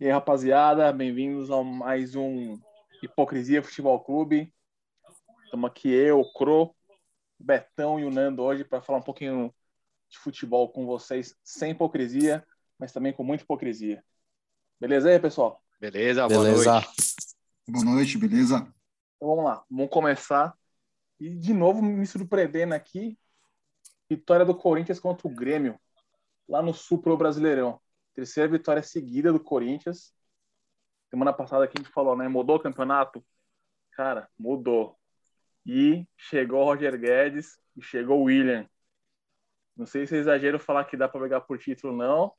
E aí, rapaziada, bem-vindos a mais um Hipocrisia Futebol Clube. Estamos aqui eu, o Cro, o Betão e o Nando hoje para falar um pouquinho de futebol com vocês, sem hipocrisia, mas também com muita hipocrisia. Beleza aí, pessoal? Beleza, boa beleza. noite. Boa noite, beleza? Então vamos lá, vamos começar. E de novo me surpreendendo aqui, vitória do Corinthians contra o Grêmio, lá no Sul Pro Brasileirão. Terceira vitória seguida do Corinthians. Semana passada que a gente falou, né? Mudou o campeonato? Cara, mudou. E chegou o Roger Guedes e chegou o William. Não sei se é exagero falar que dá para pegar por título, não,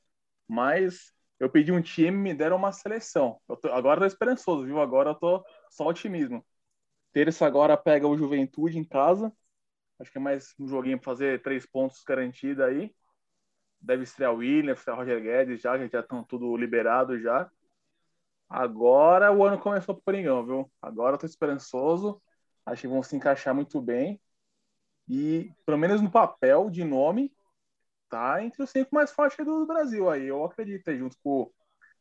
mas eu pedi um time me deram uma seleção. Eu tô, agora eu tô esperançoso, viu? Agora eu tô só otimismo. Terça agora pega o Juventude em casa. Acho que é mais um joguinho para fazer três pontos garantido aí deve estrear o William, estrear o Roger Guedes já, que já estão tudo liberado já. Agora o ano começou pro Coringão, viu? Agora eu tô esperançoso. Acho que vão se encaixar muito bem. E, pelo menos no papel de nome, tá entre os cinco mais fortes do Brasil aí. Eu acredito, junto com o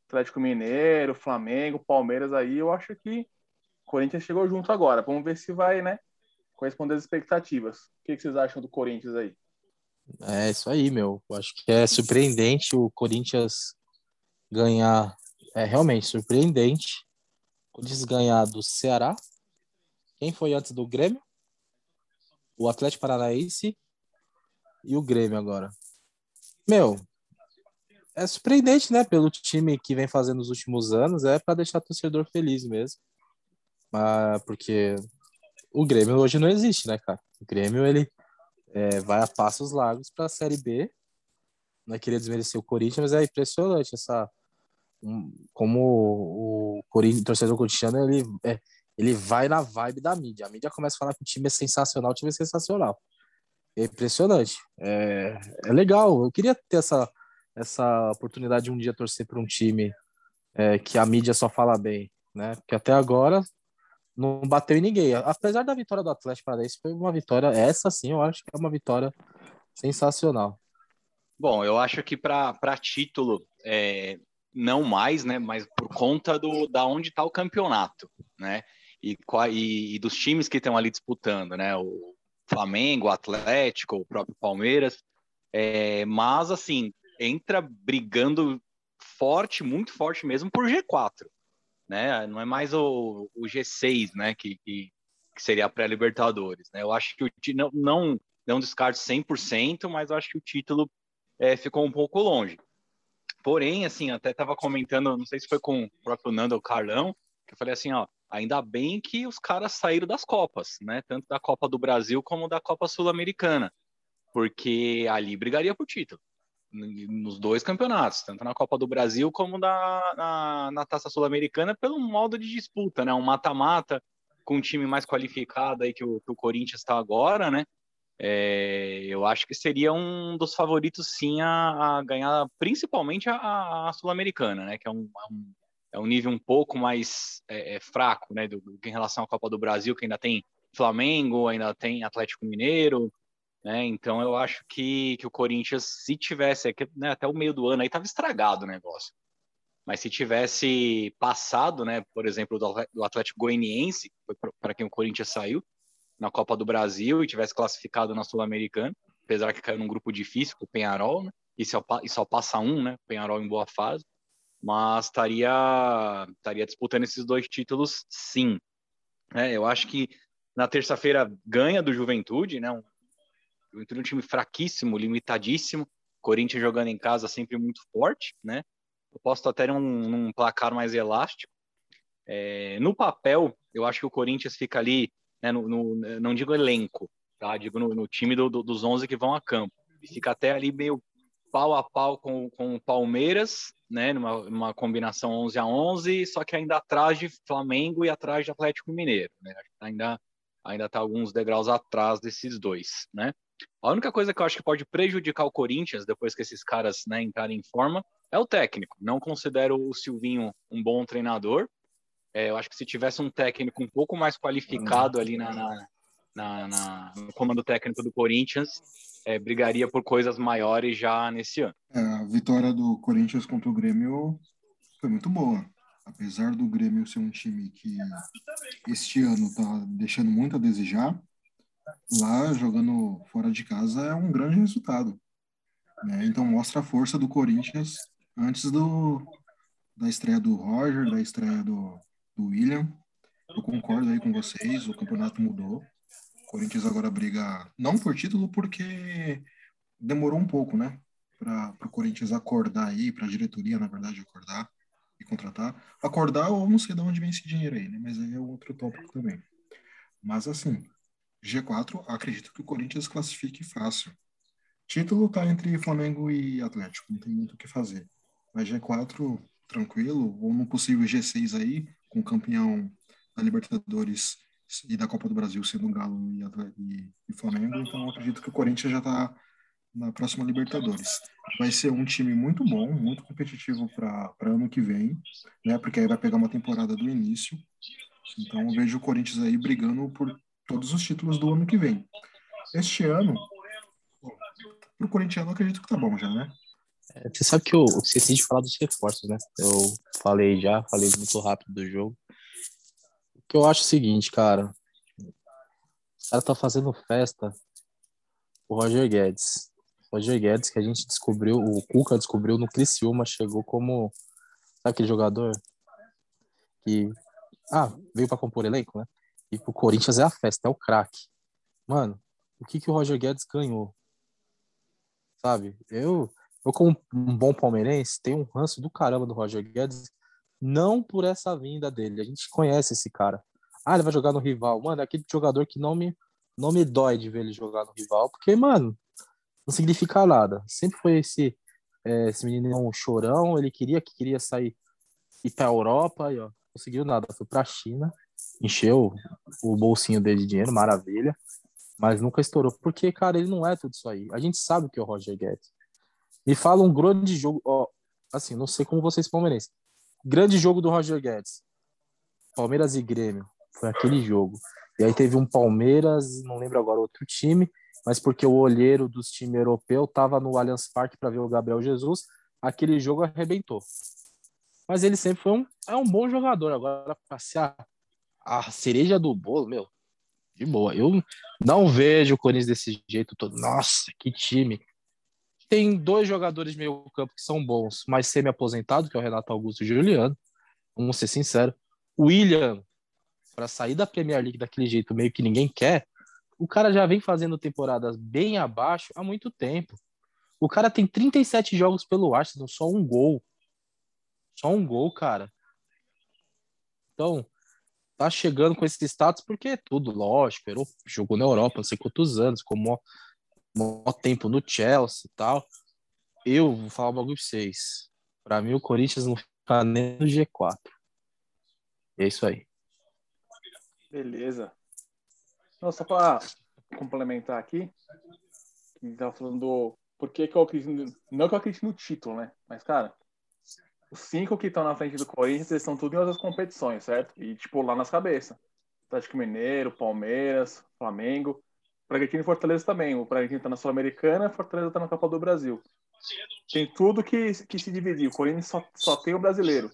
Atlético Mineiro, Flamengo, Palmeiras aí, eu acho que o Corinthians chegou junto agora. Vamos ver se vai, né, corresponder às expectativas. O que vocês acham do Corinthians aí? É isso aí, meu. Eu acho que é surpreendente o Corinthians ganhar. É realmente surpreendente. O Corinthians ganhar do Ceará. Quem foi antes do Grêmio? O Atlético Paranaense e o Grêmio agora. Meu, é surpreendente, né? Pelo time que vem fazendo nos últimos anos, é para deixar o torcedor feliz mesmo. Mas porque o Grêmio hoje não existe, né, cara? O Grêmio ele é, vai a passos largos para a Série B. Não é desmerecer o Corinthians, mas é impressionante essa um, como o, o, Corinthians, o torcedor corintiano ele, é, ele vai na vibe da mídia. A mídia começa a falar que o time é sensacional, o time é sensacional. É impressionante. É, é legal. Eu queria ter essa, essa oportunidade de um dia torcer para um time é, que a mídia só fala bem, né? Porque até agora não bateu em ninguém. Apesar da vitória do Atlético Paranaense, foi uma vitória, essa sim, eu acho que é uma vitória sensacional. Bom, eu acho que para título, é, não mais, né, mas por conta do, da onde está o campeonato, né, e, e, e dos times que estão ali disputando, né, o Flamengo, o Atlético, o próprio Palmeiras, é, mas assim, entra brigando forte, muito forte mesmo por G4, né? Não é mais o, o G6, né? Que, que, que seria a pré-Libertadores, né? Eu acho que o não, não, não descarto 100%, mas eu acho que o título é, ficou um pouco longe. Porém, assim, até estava comentando, não sei se foi com o próprio Nando ou Carlão, que eu falei assim, ó, ainda bem que os caras saíram das Copas, né? Tanto da Copa do Brasil como da Copa Sul-Americana, porque ali brigaria por título nos dois campeonatos, tanto na Copa do Brasil como na, na, na Taça Sul-Americana, pelo modo de disputa, né? Um mata-mata com um time mais qualificado aí que o, que o Corinthians está agora, né? É, eu acho que seria um dos favoritos, sim, a, a ganhar principalmente a, a Sul-Americana, né? Que é um, é um, é um, nível um pouco mais é, é, fraco, né? Do, em relação à Copa do Brasil, que ainda tem Flamengo, ainda tem Atlético Mineiro, né? Então eu acho que, que o Corinthians, se tivesse, né, até o meio do ano aí estava estragado o negócio. Mas se tivesse passado, né, por exemplo, do Atlético Goianiense, para quem o Corinthians saiu, na Copa do Brasil e tivesse classificado na Sul-Americana, apesar que caiu num grupo difícil com o Penharol, né? E só, e só passa um, né? Penharol em boa fase. Mas estaria, estaria disputando esses dois títulos, sim. É, eu acho que na terça-feira ganha do Juventude, né? Um Juventude é um time fraquíssimo, limitadíssimo. Corinthians jogando em casa sempre muito forte, né? Eu posso até num, num placar mais elástico. É, no papel, eu acho que o Corinthians fica ali, né, no, no não digo elenco, tá? Digo no, no time do, do, dos 11 que vão a campo. Fica até ali meio pau a pau com, com o Palmeiras, né, numa, numa combinação 11 a 11, só que ainda atrás de Flamengo e atrás de Atlético Mineiro, né? Ainda ainda está alguns degraus atrás desses dois, né? A única coisa que eu acho que pode prejudicar o Corinthians depois que esses caras né, entrarem em forma é o técnico. Não considero o Silvinho um bom treinador. É, eu acho que se tivesse um técnico um pouco mais qualificado ali na, na, na, na no comando técnico do Corinthians, é, brigaria por coisas maiores já nesse ano. É, a vitória do Corinthians contra o Grêmio foi muito boa. Apesar do Grêmio ser um time que este ano está deixando muito a desejar, lá jogando fora de casa é um grande resultado. Né? Então mostra a força do Corinthians antes do, da estreia do Roger, da estreia do, do William. Eu concordo aí com vocês, o campeonato mudou. O Corinthians agora briga não por título, porque demorou um pouco, né? Para o Corinthians acordar aí, para a diretoria, na verdade, acordar e contratar. Acordar ou não sei de onde vem esse dinheiro aí, né? Mas aí é outro tópico também. Mas assim, G4, acredito que o Corinthians classifique fácil. Título tá entre Flamengo e Atlético, não tem muito o que fazer. Mas G4, tranquilo, ou no possível G6 aí, com o campeão da Libertadores e da Copa do Brasil sendo Galo e, e, e Flamengo, então acredito que o Corinthians já está na próxima Libertadores. Vai ser um time muito bom, muito competitivo para ano que vem, né? Porque aí vai pegar uma temporada do início. Então vejo o Corinthians aí brigando por todos os títulos do ano que vem. Este ano, para o corintiano, acredito que tá bom já, né? É, você sabe que eu, eu esqueci de falar dos reforços, né? Eu falei já, falei muito rápido do jogo. O que eu acho é o seguinte, cara. O cara tá fazendo festa. O Roger Guedes. Roger Guedes, que a gente descobriu, o Cuca descobriu no Criciúma, chegou como. Sabe aquele jogador? Que. Ah, veio para compor elenco, né? E pro Corinthians é a festa, é o craque. Mano, o que, que o Roger Guedes ganhou? Sabe? Eu, eu, como um bom palmeirense, tenho um ranço do caramba do Roger Guedes, não por essa vinda dele. A gente conhece esse cara. Ah, ele vai jogar no rival. Mano, é aquele jogador que não me, não me dói de ver ele jogar no rival, porque, mano, não significa nada. Sempre foi esse, é, esse menino chorão, ele queria que queria sair ir pra Europa e ó, conseguiu nada. Foi pra China, encheu o bolsinho dele de dinheiro, maravilha, mas nunca estourou. Porque, cara, ele não é tudo isso aí. A gente sabe o que é o Roger Guedes. Me fala um grande jogo, ó, assim, não sei como vocês palmeirenses. Grande jogo do Roger Guedes. Palmeiras e Grêmio. Foi aquele jogo. E aí teve um Palmeiras, não lembro agora outro time, mas porque o olheiro dos times europeus tava no Allianz Parque para ver o Gabriel Jesus, aquele jogo arrebentou. Mas ele sempre foi um, é um bom jogador. Agora, passear a cereja do bolo, meu, de boa. Eu não vejo o Corinthians desse jeito todo. Nossa, que time. Tem dois jogadores meio campo que são bons, mas semi-aposentado, que é o Renato Augusto e o Juliano. Vamos ser sinceros. O William, para sair da Premier League daquele jeito, meio que ninguém quer, o cara já vem fazendo temporadas bem abaixo há muito tempo. O cara tem 37 jogos pelo Arsenal, só um gol. Só um gol, cara. Então, tá chegando com esse status porque é tudo, lógico, jogou na Europa não sei quantos anos, com maior, maior tempo no Chelsea e tal. Eu vou falar um bagulho pra vocês. Pra mim, o Corinthians não fica nem no G4. É isso aí. Beleza. Não, só para complementar aqui, que tava falando do por que, que eu acredito. Não que eu acredito no título, né? Mas, cara, os cinco que estão na frente do Corinthians, eles estão tudo em outras competições, certo? E, tipo, lá nas cabeças. Atlético Mineiro, Palmeiras, Flamengo. Bragantino e Fortaleza também. O Bragantino tá na Sul-Americana, Fortaleza tá na Copa do Brasil. Tem tudo que, que se dividir. O Corinthians só, só tem o brasileiro.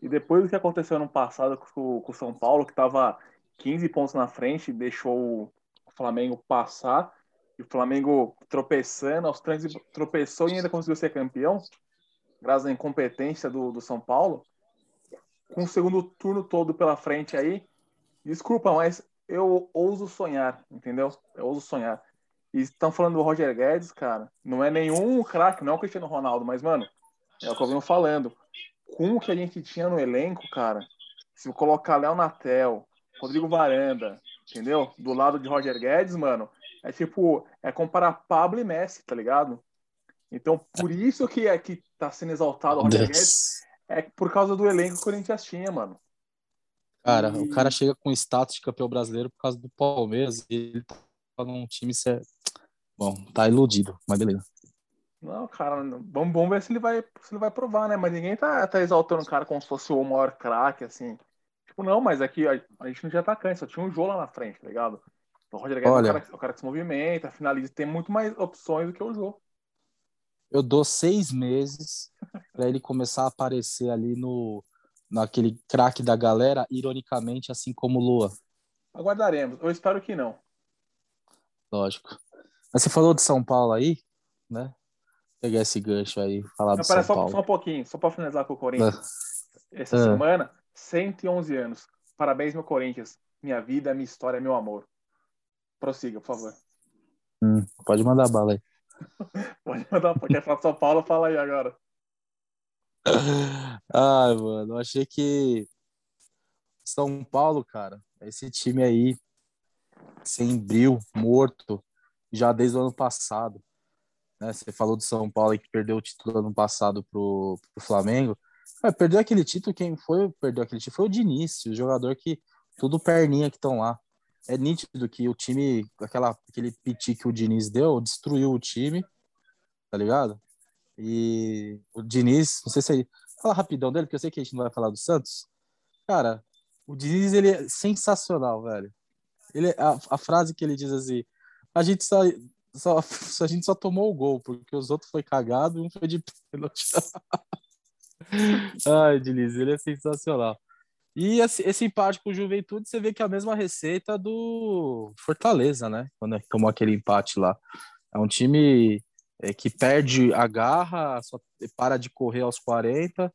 E depois do que aconteceu ano passado com, com o São Paulo, que tava 15 pontos na frente, deixou o Flamengo passar. E o Flamengo tropeçando, aos trancos tropeçou e ainda conseguiu ser campeão graças à incompetência do, do São Paulo, com o segundo turno todo pela frente aí, desculpa, mas eu ouso sonhar, entendeu? Eu ouso sonhar. E estão falando do Roger Guedes, cara, não é nenhum craque, não é o Cristiano Ronaldo, mas, mano, é o que eu venho falando. Com o que a gente tinha no elenco, cara, se eu colocar Léo Natel, Rodrigo Varanda, entendeu? Do lado de Roger Guedes, mano, é tipo, é comparar Pablo e Messi, tá ligado? Então, por isso que é que tá sendo exaltado o Roger Guedes, é por causa do elenco que o Corinthians tinha, mano. Cara, E- o cara chega com status de campeão brasileiro por causa do Palmeiras e ele tá num time. cê- Bom, tá iludido, mas beleza. Não, cara, vamos, vamos ver se ele vai, se ele vai provar, né? Mas ninguém tá, tá exaltando o cara como se fosse o maior craque, assim. Tipo, não, mas aqui a, a gente não tinha atacante, só tinha um Jô lá na frente, tá ligado? O Roger Guedes Olha. é o cara, o cara que se movimenta, finaliza, tem muito mais opções do que o Jô. Eu dou seis meses pra ele começar a aparecer ali no naquele craque da galera, ironicamente, assim como Lua. Aguardaremos. Eu espero que não. Lógico. Mas você falou de São Paulo aí, né? Pegar esse gancho aí, falar Não, do São só, Paulo. só um pouquinho, só pra finalizar com o Corinthians. Essa Ah. semana, 111 anos. Parabéns, meu Corinthians. Minha vida, minha história, meu amor. Prossiga, por favor. Hum, pode mandar bala aí. Pode mandar, quer falar de São Paulo, fala aí agora. Ai, mano, eu achei que São Paulo, cara, esse time aí, sem bril, morto, já desde o ano passado. Né? Você falou do São Paulo que perdeu o título ano passado pro, pro Flamengo. Cara, perdeu aquele título, quem foi perdeu aquele título foi o Diniz, o jogador que tudo perninha que estão lá. É nítido que o time, aquela, aquele piti que o Diniz deu, destruiu o time, tá ligado? E o Diniz, não sei se ele. Fala rapidão dele, porque eu sei que a gente não vai falar do Santos. Cara, o Diniz, ele é sensacional, velho. Ele, a, a frase que ele diz assim: a gente só, só, a gente só tomou o gol, porque os outros foi cagado e um foi de pênalti. Ai, Diniz, ele é sensacional. E esse, esse empate com o Juventude, você vê que é a mesma receita do Fortaleza, né? Quando tomou aquele empate lá. É um time é, que perde a garra, só para de correr aos 40.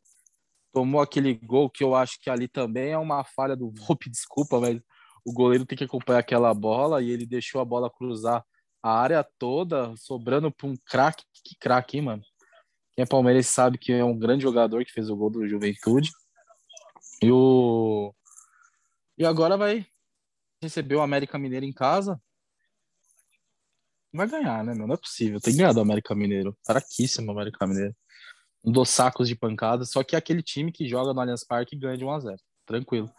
Tomou aquele gol que eu acho que ali também é uma falha do Volpe, desculpa, mas o goleiro tem que acompanhar aquela bola e ele deixou a bola cruzar a área toda, sobrando para um craque. Que craque, hein, mano? Quem é palmeirense sabe que é um grande jogador que fez o gol do Juventude. E o e agora vai receber o América Mineiro em casa. Vai ganhar, né? meu? Não é possível. Tem que ganhar do América Mineiro. Fraquíssimo o América Mineiro. Um dos sacos de pancada. Só que é aquele time que joga no Allianz Parque e ganha de 1 a 0 Tranquilo.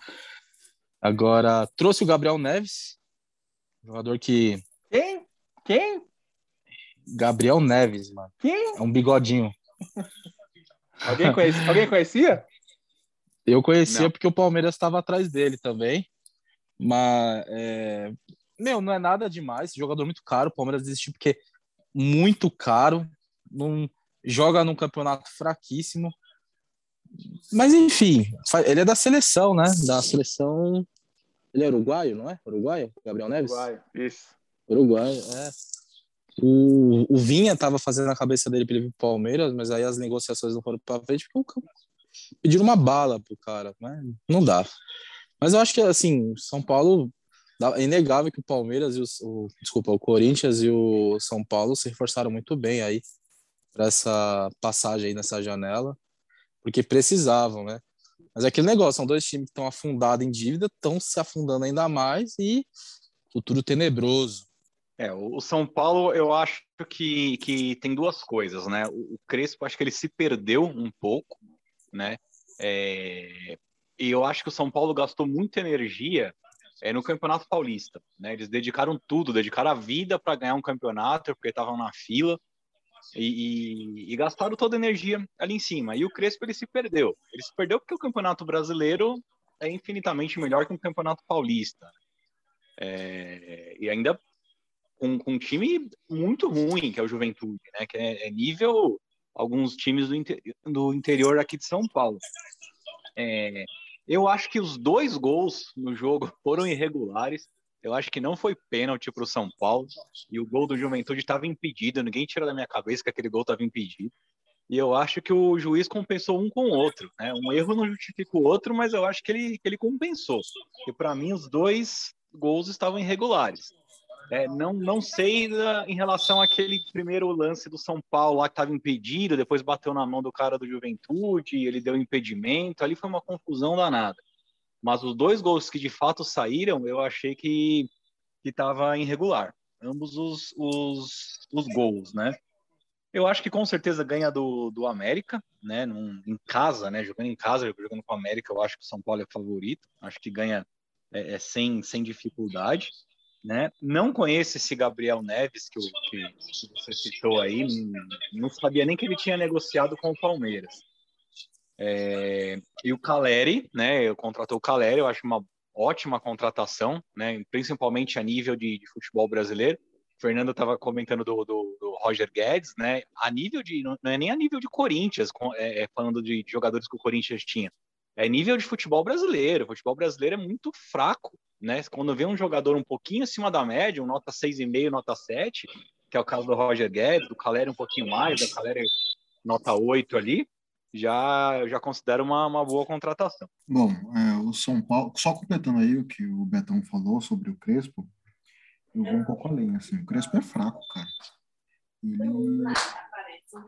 Agora, trouxe o Gabriel Neves. Jogador que. Quem? Quem? Gabriel Neves, mano. Quem? É um bigodinho. Alguém conhecia? Alguém conhecia? Eu conhecia Não. porque o Palmeiras estava atrás dele também. Mas, é... meu, não é nada demais. Jogador muito caro. O Palmeiras desistiu porque é muito caro. Não joga num campeonato fraquíssimo. Mas, enfim, ele é da seleção, né? Da seleção. Ele é uruguaio, não é? Uruguaio? Gabriel Neves? Uruguai, Isso. Uruguaio, é. O, o Vinha tava fazendo a cabeça dele pra ele vir pro Palmeiras, mas aí as negociações não foram pra frente porque o pediram uma bala pro cara, né? Não dá. Mas eu acho que, assim, São Paulo. É inegável que o Palmeiras e o, o- Desculpa, o Corinthians e o São Paulo se reforçaram muito bem aí para essa passagem aí nessa janela, porque precisavam, né? Mas é aquele negócio, são dois times que estão afundados em dívida, estão se afundando ainda mais e futuro tenebroso. É, o São Paulo, eu acho que, que tem duas coisas, né? O Crespo, acho que ele se perdeu um pouco, né? É, e eu acho que o São Paulo gastou muita energia é, no Campeonato Paulista, né? Eles dedicaram tudo, dedicaram a vida para ganhar um campeonato, porque estavam na fila e, e- e gastaram toda a energia ali em cima. E o Crespo, ele se perdeu. Ele se perdeu porque o Campeonato Brasileiro é infinitamente melhor que o Campeonato Paulista. É, e ainda com, com um time muito ruim, que é o Juventude, né? Que é, é nível alguns times do, inte- do interior aqui de São Paulo. É, eu acho que os dois gols no jogo foram irregulares. Eu acho que não foi pênalti para o São Paulo. E o gol do Juventude estava impedido. Ninguém tira da minha cabeça que aquele gol estava impedido. E eu acho que o juiz compensou um com o outro. Né? Um erro não justifica o outro, mas eu acho que ele, que ele compensou. E para mim, os dois gols estavam irregulares. É, não, não sei da- em relação àquele primeiro lance do São Paulo lá que estava impedido, depois bateu na mão do cara do Juventude, ele deu impedimento, ali foi uma confusão danada. Mas os dois gols que de fato saíram, eu achei que estava irregular. Ambos os, os, os gols, né? Eu acho que com certeza ganha do, do América, né? Num, em casa, né? Jogando em casa, jogando com o América, eu acho que o São Paulo é favorito. Acho que ganha é, é sem, sem dificuldade. Né? Não conheço esse Gabriel Neves que, que, que você citou aí, não sabia nem que ele tinha negociado com o Palmeiras. É, e o Caleri, né? Eu contratou o Caleri, eu acho uma ótima contratação, né? Principalmente a nível de, de futebol brasileiro. O Fernando estava comentando do, do, do, Roger Guedes, né? A nível de não é nem a nível de Corinthians, é, é, falando de, de jogadores que o Corinthians tinha, é nível de futebol brasileiro. O futebol brasileiro é muito fraco, né? Quando vê um jogador um pouquinho acima da média, um nota 6,5, nota 7, que é o caso do Roger Guedes, do Caleri um pouquinho mais, do Caleri nota 8 ali, já, já considero uma, uma boa contratação. Bom, é, o São Paulo, só completando aí o que o Betão falou sobre o Crespo, eu vou um pouco além, assim, o Crespo é fraco, cara. Ele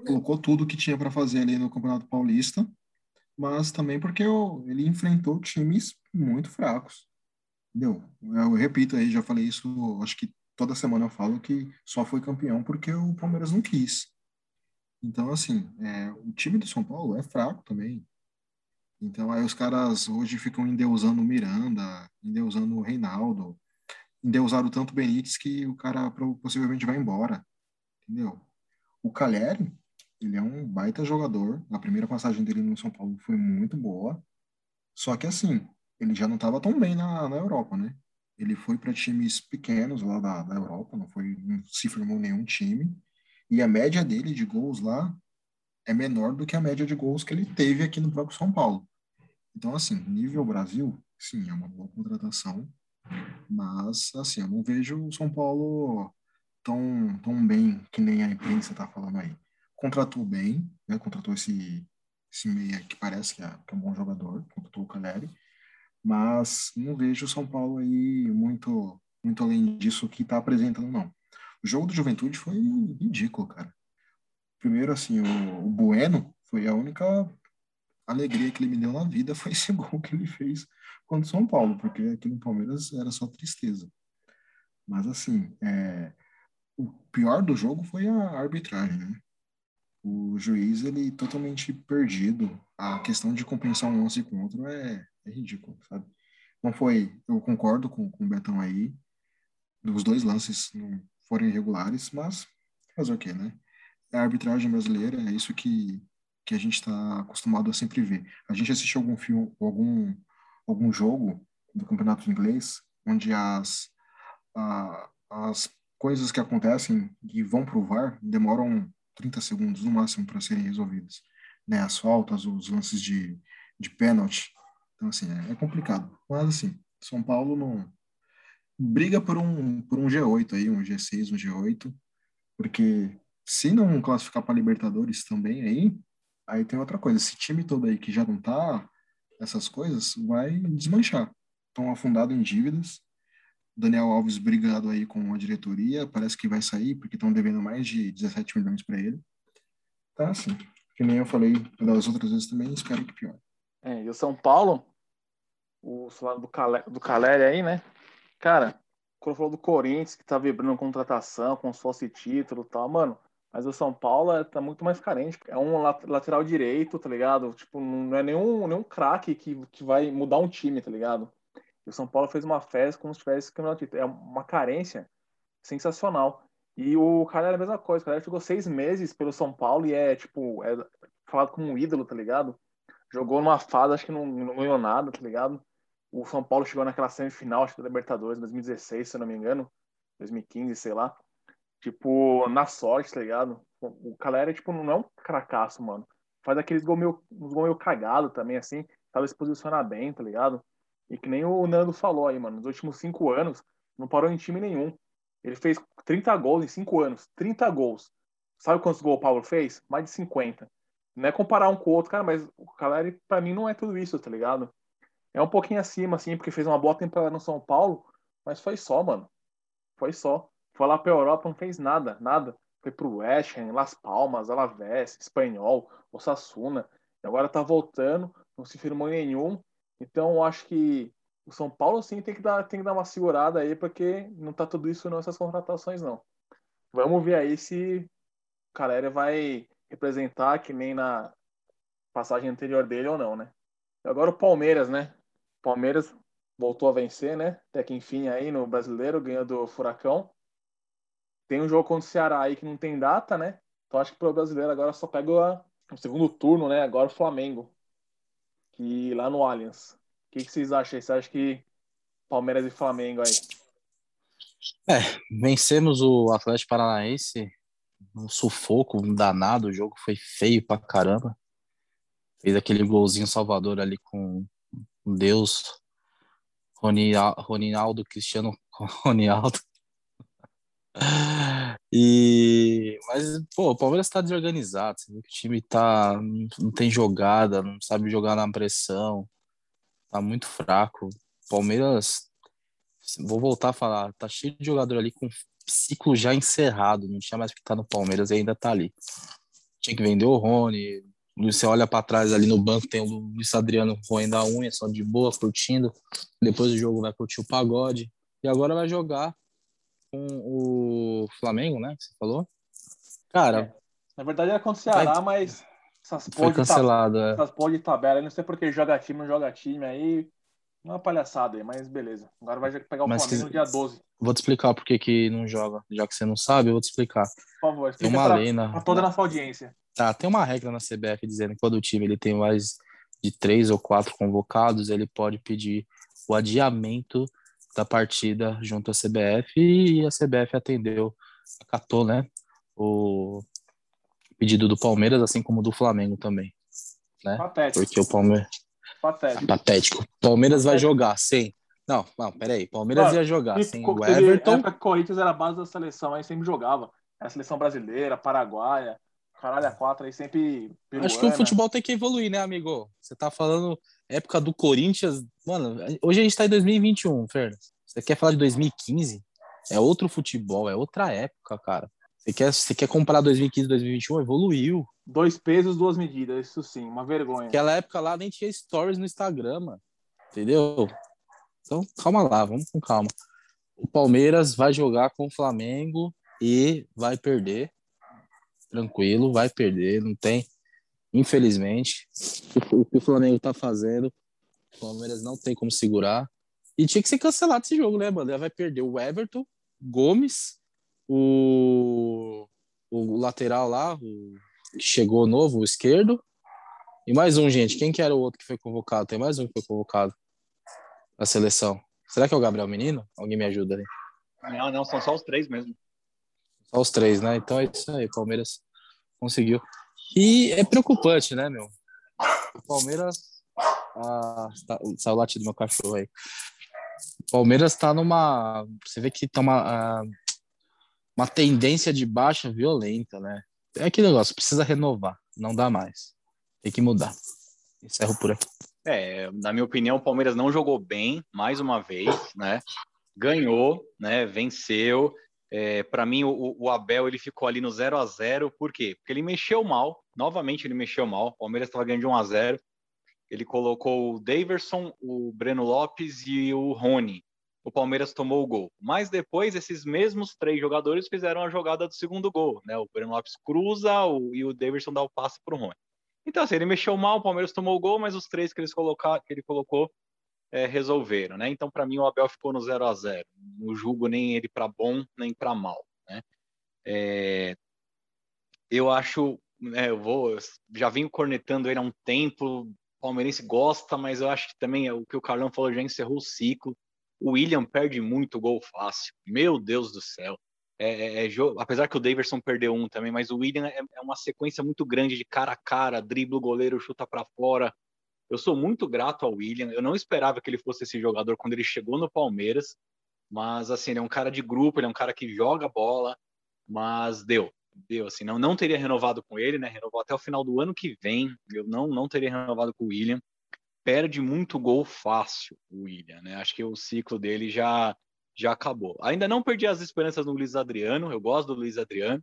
colocou tudo que tinha para fazer ali no Campeonato Paulista, mas também porque ele enfrentou times muito fracos. Entendeu? Eu repito aí, já falei isso, acho que toda semana eu falo que só foi campeão porque o Palmeiras não quis. Então, assim, é, o time do São Paulo é fraco também. Então, aí os caras hoje ficam endeusando o Miranda, endeusando o Reinaldo, endeusaram tanto o Benítez que o cara possivelmente vai embora. Entendeu? O Caleri, ele é um baita jogador. A primeira passagem dele no São Paulo foi muito boa. Só que, assim, ele já não estava tão bem na, na Europa, né? Ele foi para times pequenos lá da, da Europa, não foi não se firmou nenhum time. E a média dele de gols lá é menor do que a média de gols que ele teve aqui no próprio São Paulo. Então, assim, nível Brasil, sim, é uma boa contratação. Mas, assim, eu não vejo o São Paulo tão, tão bem que nem a imprensa está falando aí. Contratou bem, né? Contratou esse, esse meia que parece que é, que é um bom jogador, contratou o Caleri. Mas não vejo o São Paulo aí muito, muito além disso que está apresentando, não. O jogo do Juventude foi ridículo, cara. Primeiro, assim, o, o Bueno foi a única alegria que ele me deu na vida foi esse gol que ele fez contra o São Paulo, porque aqui no Palmeiras era só tristeza. Mas, assim, é, o pior do jogo foi a arbitragem, né? O juiz, ele totalmente perdido. A questão de compensar um lance outro é, é ridículo, sabe? Não foi, eu concordo com, com o Betão aí, os dois lances não, forem irregulares, mas fazer o quê, né? É a arbitragem brasileira, é isso que, que a gente está acostumado a sempre ver. A gente assistiu algum filme, algum, algum jogo do campeonato inglês, onde as, a, as coisas que acontecem e vão para o VAR demoram 30 segundos no máximo para serem resolvidas. Né? As faltas, os lances de, de pênalti. Então, assim, é, é complicado. Mas, assim, São Paulo não, briga por um, por um G8 aí, um G6, um G8, porque se não classificar para Libertadores também aí, aí tem outra coisa. Esse time todo aí que já não tá essas coisas vai desmanchar. Estão afundados em dívidas. Daniel Alves brigado aí com a diretoria, parece que vai sair porque estão devendo mais de 17 milhões para ele. Tá assim, que nem eu falei das outras vezes também, espero que pior. É, e o São Paulo, o salário do, Calé, do Caleri aí, né? Cara, quando falou do Corinthians, que tá vibrando contratação, com se fosse título e tal, mano, mas o São Paulo é, tá muito mais carente. É um lateral direito, tá ligado? Tipo, não é nenhum, nenhum craque que, que vai mudar um time, tá ligado? E o São Paulo fez uma festa como se tivesse campeonato título. É uma carência sensacional. E o cara era a mesma coisa. O cara ficou seis meses pelo São Paulo e é, tipo, é falado como um ídolo, tá ligado? Jogou numa fase, acho que não, não ganhou nada, tá ligado? O São Paulo chegou naquela semifinal, acho que da Libertadores, 2016, se eu não me engano, 2015, sei lá. Tipo, na sorte, tá ligado? O Calera, tipo, não é um cracaço, mano. Faz aqueles gols meio, uns gols meio cagado também, assim. Sabe se posicionar bem, tá ligado? E que nem o Nando falou aí, mano. Nos últimos cinco anos, não parou em time nenhum. Ele fez 30 gols em cinco anos. 30 gols. Sabe quantos gols o Paulo fez? Mais de 50. Não é comparar um com o outro, cara, mas o Caleri, pra mim, não é tudo isso, tá ligado? É um pouquinho acima, assim, porque fez uma boa temporada no São Paulo, mas foi só, mano. Foi só. Foi lá pra Europa, não fez nada, nada. Foi pro West Ham, Las Palmas, Alavés, Espanhol, Osasuna. E agora tá voltando, não se firmou em nenhum. Então eu acho que o São Paulo sim tem que dar, tem que dar uma segurada aí, porque não tá tudo isso nessas contratações, não. Vamos ver aí se o Caleri vai representar que nem na passagem anterior dele ou não, né? Agora o Palmeiras, né? Palmeiras voltou a vencer, né? Até que enfim aí no Brasileiro, ganhou do Furacão. Tem um jogo contra o Ceará aí que não tem data, né? Então acho que pro Brasileiro agora só pega o segundo turno, né? Agora o Flamengo. Que lá no Allianz. O que, que vocês acham aí? Você acha que Palmeiras e Flamengo aí? É, vencemos o Atlético Paranaense um sufoco, um danado, o jogo foi feio pra caramba. Fez aquele golzinho salvador ali com Deus, Ronaldo, Cristiano Ronaldo. E mas pô, o Palmeiras tá desorganizado, o time tá não tem jogada, não sabe jogar na pressão. Tá muito fraco. Palmeiras vou voltar a falar, tá cheio de jogador ali com ciclo já encerrado, não tinha mais que estar tá no Palmeiras e ainda tá ali. Tinha que vender o Rony. Você olha para trás ali no banco, tem o Luiz Adriano roendo a unha, só de boa, curtindo. Depois do jogo vai curtir o pagode. E agora vai jogar com o Flamengo, né? Que você falou? Cara. É. Na verdade era contra o Ceará, vai... mas essas foi cancelado, de, é. essas de tabela, não sei porque joga time, não joga time aí. Uma palhaçada aí, mas beleza. Agora vai pegar o mas Flamengo no dia 12. Vou te explicar por que, que não joga. Já que você não sabe, eu vou te explicar. Por favor, tem uma pra, lei na... pra toda a nossa audiência. Tá, tem uma regra na CBF dizendo que quando o time ele tem mais de três ou quatro convocados, ele pode pedir o adiamento da partida junto à CBF e a CBF atendeu, acatou, né, o pedido do Palmeiras, assim como do Flamengo também, né? Patético. Porque o Palmeiras Patético. Patético. Palmeiras vai jogar sem. Não, não, peraí. Palmeiras Mano, ia jogar sem o Everton. época que o Corinthians era a base da seleção, aí sempre jogava. Era a seleção brasileira, paraguaia, caralho, a quatro aí sempre. Peruana. Acho que o futebol tem que evoluir, né, amigo? Você tá falando época do Corinthians. Mano, hoje a gente tá em 2021, Fernandes. Você quer falar de 2015? É outro futebol, é outra época, cara. Você quer, você quer comparar 2015 e 2021? Evoluiu. Dois pesos, duas medidas, isso sim, uma vergonha. Aquela época lá nem tinha stories no Instagram, mano. Entendeu? Então, calma lá, vamos com calma. O Palmeiras vai jogar com o Flamengo e vai perder. Tranquilo, vai perder, não tem. Infelizmente, o que o Flamengo tá fazendo, o Palmeiras não tem como segurar. E tinha que ser cancelado esse jogo, né, mano? Vai perder o Everton, Gomes, o, o lateral lá, o que chegou novo, o esquerdo. E mais um, gente. Quem que era o outro que foi convocado? Tem mais um que foi convocado na seleção. Será que é o Gabriel Menino? Alguém me ajuda aí. Não, não, são só os três mesmo. Só os três, né? Então é isso aí, Palmeiras conseguiu. E é preocupante, né, meu? O Palmeiras. Ah, tá, saiu o latido do meu cachorro aí. O Palmeiras tá numa. Você vê que tá uma, ah, uma tendência de baixa violenta, né? É aquele negócio, precisa renovar, não dá mais. Tem que mudar. Encerro por aqui. É, na minha opinião, o Palmeiras não jogou bem, mais uma vez, né? Ganhou, né? Venceu. É, para mim, o, o, Abel ele ficou ali no 0 a 0 Por quê? Porque ele mexeu mal. Novamente, ele mexeu mal. O Palmeiras estava ganhando de 1 a 0 Ele colocou o Daverson, o Breno Lopes e o Rony o Palmeiras tomou o gol. Mas depois, esses mesmos três jogadores fizeram a jogada do segundo gol, né? O Breno Lopes cruza o, e o Davidson dá o passe para o Rony. Então, assim, ele mexeu mal, o Palmeiras tomou o gol, mas os três que, eles colocar, que ele colocou é, resolveram, né? Então, para mim, o Abel ficou no 0 a 0 Não julgo nem ele para bom, nem para mal, né? É, eu acho, né, eu vou, já vim cornetando ele há um tempo, o palmeirense gosta, mas eu acho que também é o que o Carlão falou já encerrou o ciclo. O William perde muito gol fácil. Meu Deus do céu. É, é, é, apesar que o Daverson perdeu um também, mas o William é, é uma sequência muito grande de cara a cara, dribla o goleiro, chuta para fora. Eu sou muito grato ao William. Eu não esperava que ele fosse esse jogador quando ele chegou no Palmeiras, mas assim, ele é um cara de grupo, ele é um cara que joga bola, mas deu, deu assim, não não teria renovado com ele, né? Renovou até o final do ano que vem. Eu não não teria renovado com o William perde muito gol fácil, o William, né? Acho que o ciclo dele já já acabou. Ainda não perdi as esperanças no Luiz Adriano, eu gosto do Luiz Adriano.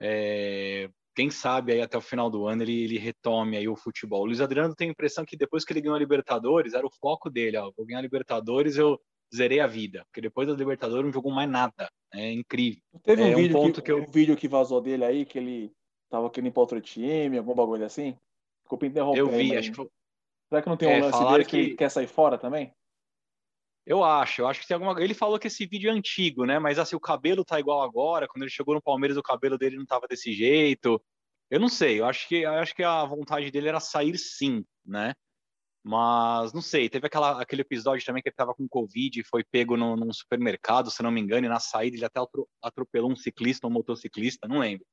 É, quem sabe aí até o final do ano ele, ele retome aí o futebol. O Luiz Adriano tem a impressão que depois que ele ganhou a Libertadores, era o foco dele, ó, vou ganhar a Libertadores, eu zerei a vida, porque depois da Libertadores não jogou mais nada. É incrível. Teve um, é vídeo, um que, que eu... um vídeo que vazou dele aí, que ele tava querendo ir pra outro time, algum bagulho assim? Desculpa interromper. Eu vi, mas acho que foi- Será que não tem um É, lance dele que... que- quer sair fora também? Eu acho, eu acho que tem alguma. Ele falou que esse vídeo é antigo, né? Mas assim, o cabelo tá igual agora. Quando ele chegou no Palmeiras, o cabelo dele não tava desse jeito. Eu não sei, eu acho que eu acho que a vontade dele era sair sim, né? Mas não sei, teve aquela, aquele episódio também que ele tava com Covid e foi pego no, num supermercado, se não me engano, e na saída ele até atro- atropelou um ciclista, um motociclista, não lembro.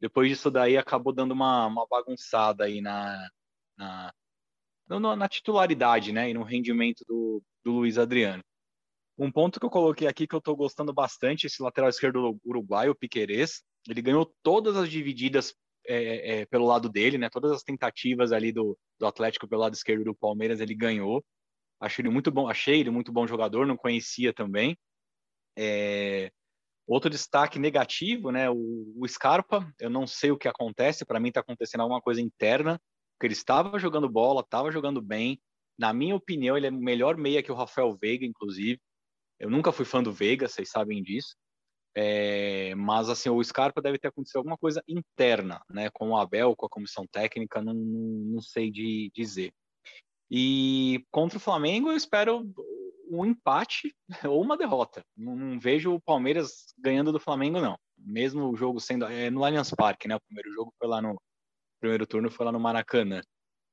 Depois disso daí acabou dando uma, uma bagunçada aí na, na, no- na titularidade, né? E no rendimento do, do Luiz Adriano. Um ponto que eu coloquei aqui que eu tô gostando bastante, esse lateral esquerdo uruguaio, o Piquerez, ele ganhou todas as divididas é, é, pelo lado dele, né? Todas as tentativas ali do, do Atlético pelo lado esquerdo do Palmeiras, ele ganhou. Achei ele muito bom, achei ele muito bom jogador, não conhecia também. É, Outro destaque negativo, né? O, o Scarpa, eu não sei o que acontece, para mim está acontecendo alguma coisa interna, porque ele estava jogando bola, estava jogando bem. Na minha opinião, ele é melhor meia que o Rafael Veiga, inclusive. Eu nunca fui fã do Veiga, vocês sabem disso. É, mas assim, o Scarpa deve ter acontecido alguma coisa interna, né? Com o Abel, com a comissão técnica, não, não sei de dizer. E contra o Flamengo, eu espero um empate ou uma derrota. Não, não vejo o Palmeiras ganhando do Flamengo, não. Mesmo o jogo sendo é, no Allianz Parque, né? O primeiro jogo foi lá no primeiro turno foi lá no Maracanã.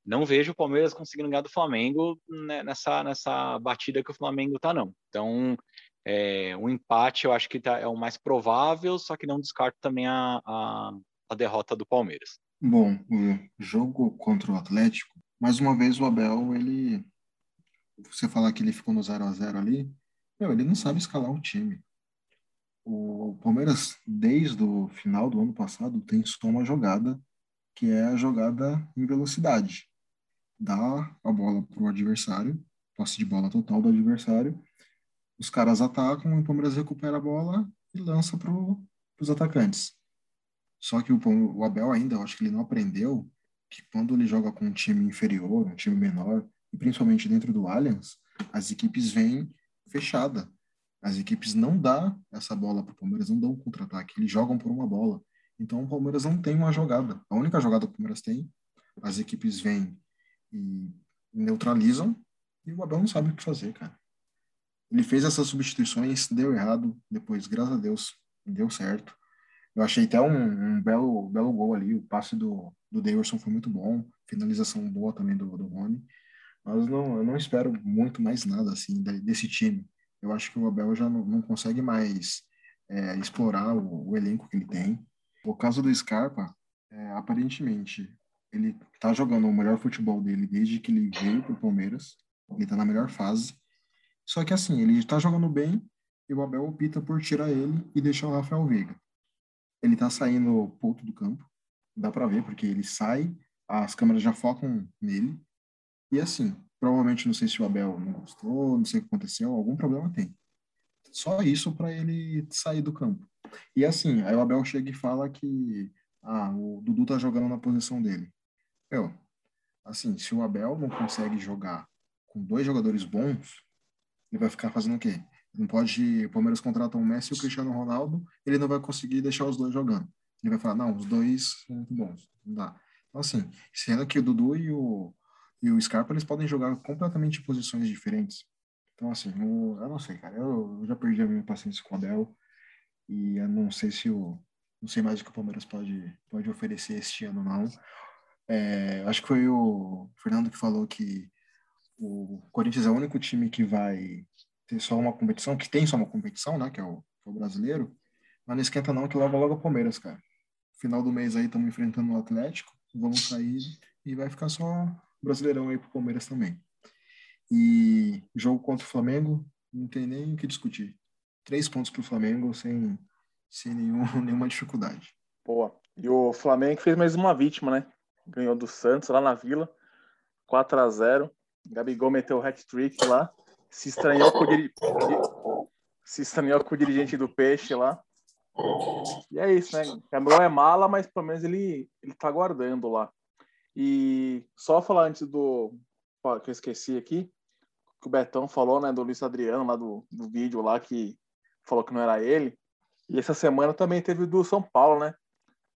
Não vejo o Palmeiras conseguindo ganhar do Flamengo né, nessa nessa batida que o Flamengo tá não. Então, é, um empate eu acho que tá, é o mais provável, só que não descarto também a, a, a derrota do Palmeiras. Bom, o jogo contra o Atlético, mais uma vez o Abel, ele. Você falar que ele ficou no 0 a 0 ali, meu, ele não sabe escalar um time. O Palmeiras, desde o final do ano passado, tem só uma jogada, que é a jogada em velocidade. Dá a bola para o adversário, posse de bola total do adversário, os caras atacam, o Palmeiras recupera a bola e lança para os atacantes. Só que o, o Abel ainda, eu acho que ele não aprendeu que quando ele joga com um time inferior, um time menor, e principalmente dentro do Allianz, as equipes vêm fechada. As equipes não dão essa bola para o Palmeiras, não dão um contra-ataque, eles jogam por uma bola. Então o Palmeiras não tem uma jogada. A única jogada que o Palmeiras tem, as equipes vêm e neutralizam, e o Abel não sabe o que fazer, cara. Ele fez essas substituições, deu errado, depois, graças a Deus, deu certo. Eu achei até um, um belo, belo gol ali, o passe do, do Davidson foi muito bom, finalização boa também do, do Rony, mas não, eu não espero muito mais nada assim desse time. Eu acho que o Abel já não, não consegue mais é, explorar o, o, elenco que ele tem. O caso do Scarpa, é, aparentemente, ele tá jogando o melhor futebol dele desde que ele veio para o Palmeiras, ele tá na melhor fase, só que assim, ele tá jogando bem e o Abel opta por tirar ele e deixar o Rafael Veiga. Ele tá saindo pouco do campo, dá para ver, porque ele sai, as câmeras já focam nele, e assim, provavelmente não sei se o Abel não gostou, não sei o que aconteceu, algum problema tem. Só isso para ele sair do campo. E assim, aí o Abel chega e fala que ah, o Dudu tá jogando na posição dele. Eu, assim, se o Abel não consegue jogar com dois jogadores bons, ele vai ficar fazendo o quê? Não pode. O Palmeiras contrata o Messi e o Cristiano Ronaldo, ele não vai conseguir deixar os dois jogando. Ele vai falar, não, os dois são muito bons. Não dá. Então, assim, sendo que o Dudu e o, e o Scarpa, eles podem jogar completamente em posições diferentes. Então, assim, eu, eu não sei, cara. Eu, eu, já perdi a minha paciência com o Abel e eu não sei se o. Não sei mais o que o Palmeiras pode, pode oferecer este ano, não. É, acho que foi o Fernando que falou que o Corinthians é o único time que vai ter só uma competição, que tem só uma competição, né, que é o, que é o brasileiro, mas não esquenta não que leva logo o Palmeiras, cara. Final do mês aí estamos enfrentando o Atlético, vamos sair e vai ficar só Brasileirão aí pro Palmeiras também. E jogo contra o Flamengo, não tem nem o que discutir. Três pontos pro Flamengo sem, sem nenhum, nenhuma dificuldade. Boa. E o Flamengo fez mais uma vítima, né? Ganhou do Santos lá na Vila, 4 a 0 Gabigol meteu o hat-trick lá, se estranhou com o, se estranhou com o dirigente do Peixe lá. E é isso, né? Gabigol é mala, mas pelo menos ele, ele tá guardando lá. E só falar antes do. que eu esqueci aqui, que o Betão falou, né, do Luiz Adriano, lá do, do vídeo lá, que falou que não era ele. E essa semana também teve do São Paulo, né?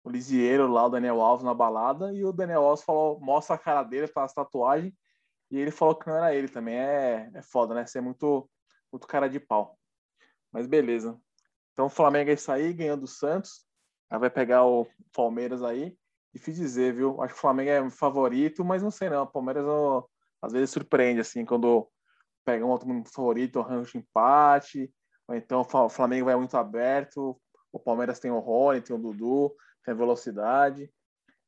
o Lisieiro lá, o Daniel Alves na balada, e o Daniel Alves falou, mostra a cara dele, faz tatuagem, e ele falou que não era ele também. É, é foda, né? Você é muito, muito cara de pau. Mas beleza. Então o Flamengo é isso aí, ganhando do Santos. Aí vai pegar o Palmeiras aí. Difícil dizer, viu? Acho que o Flamengo é favorito, mas não sei não. O Palmeiras às vezes surpreende, assim, quando pega um outro favorito, arranja um empate. Ou então o Flamengo vai muito aberto. O Palmeiras tem o Rony, tem o Dudu, tem a velocidade.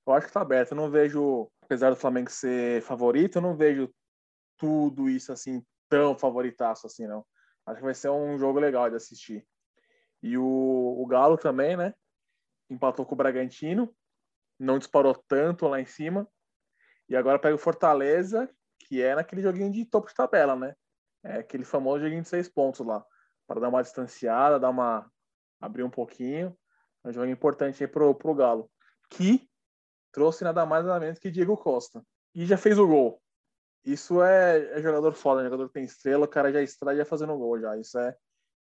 Eu acho que tá aberto. Eu não vejo, apesar do Flamengo ser favorito, eu não vejo tudo isso assim tão favoritaço assim, não. Acho que vai ser um jogo legal de assistir. E o, o Galo também, né? Empatou com o Bragantino, não disparou tanto lá em cima. E agora pega o Fortaleza, que é naquele joguinho de topo de tabela, né? É aquele famoso joguinho de seis pontos lá. Para dar uma distanciada, dar uma. abrir um pouquinho. É um jogo importante aí pro, pro Galo. Que trouxe nada mais nada menos que Diego Costa. E já fez o gol. Isso é, é jogador foda, né? jogador tem estrela, o cara já extrai já fazendo gol já. Isso é,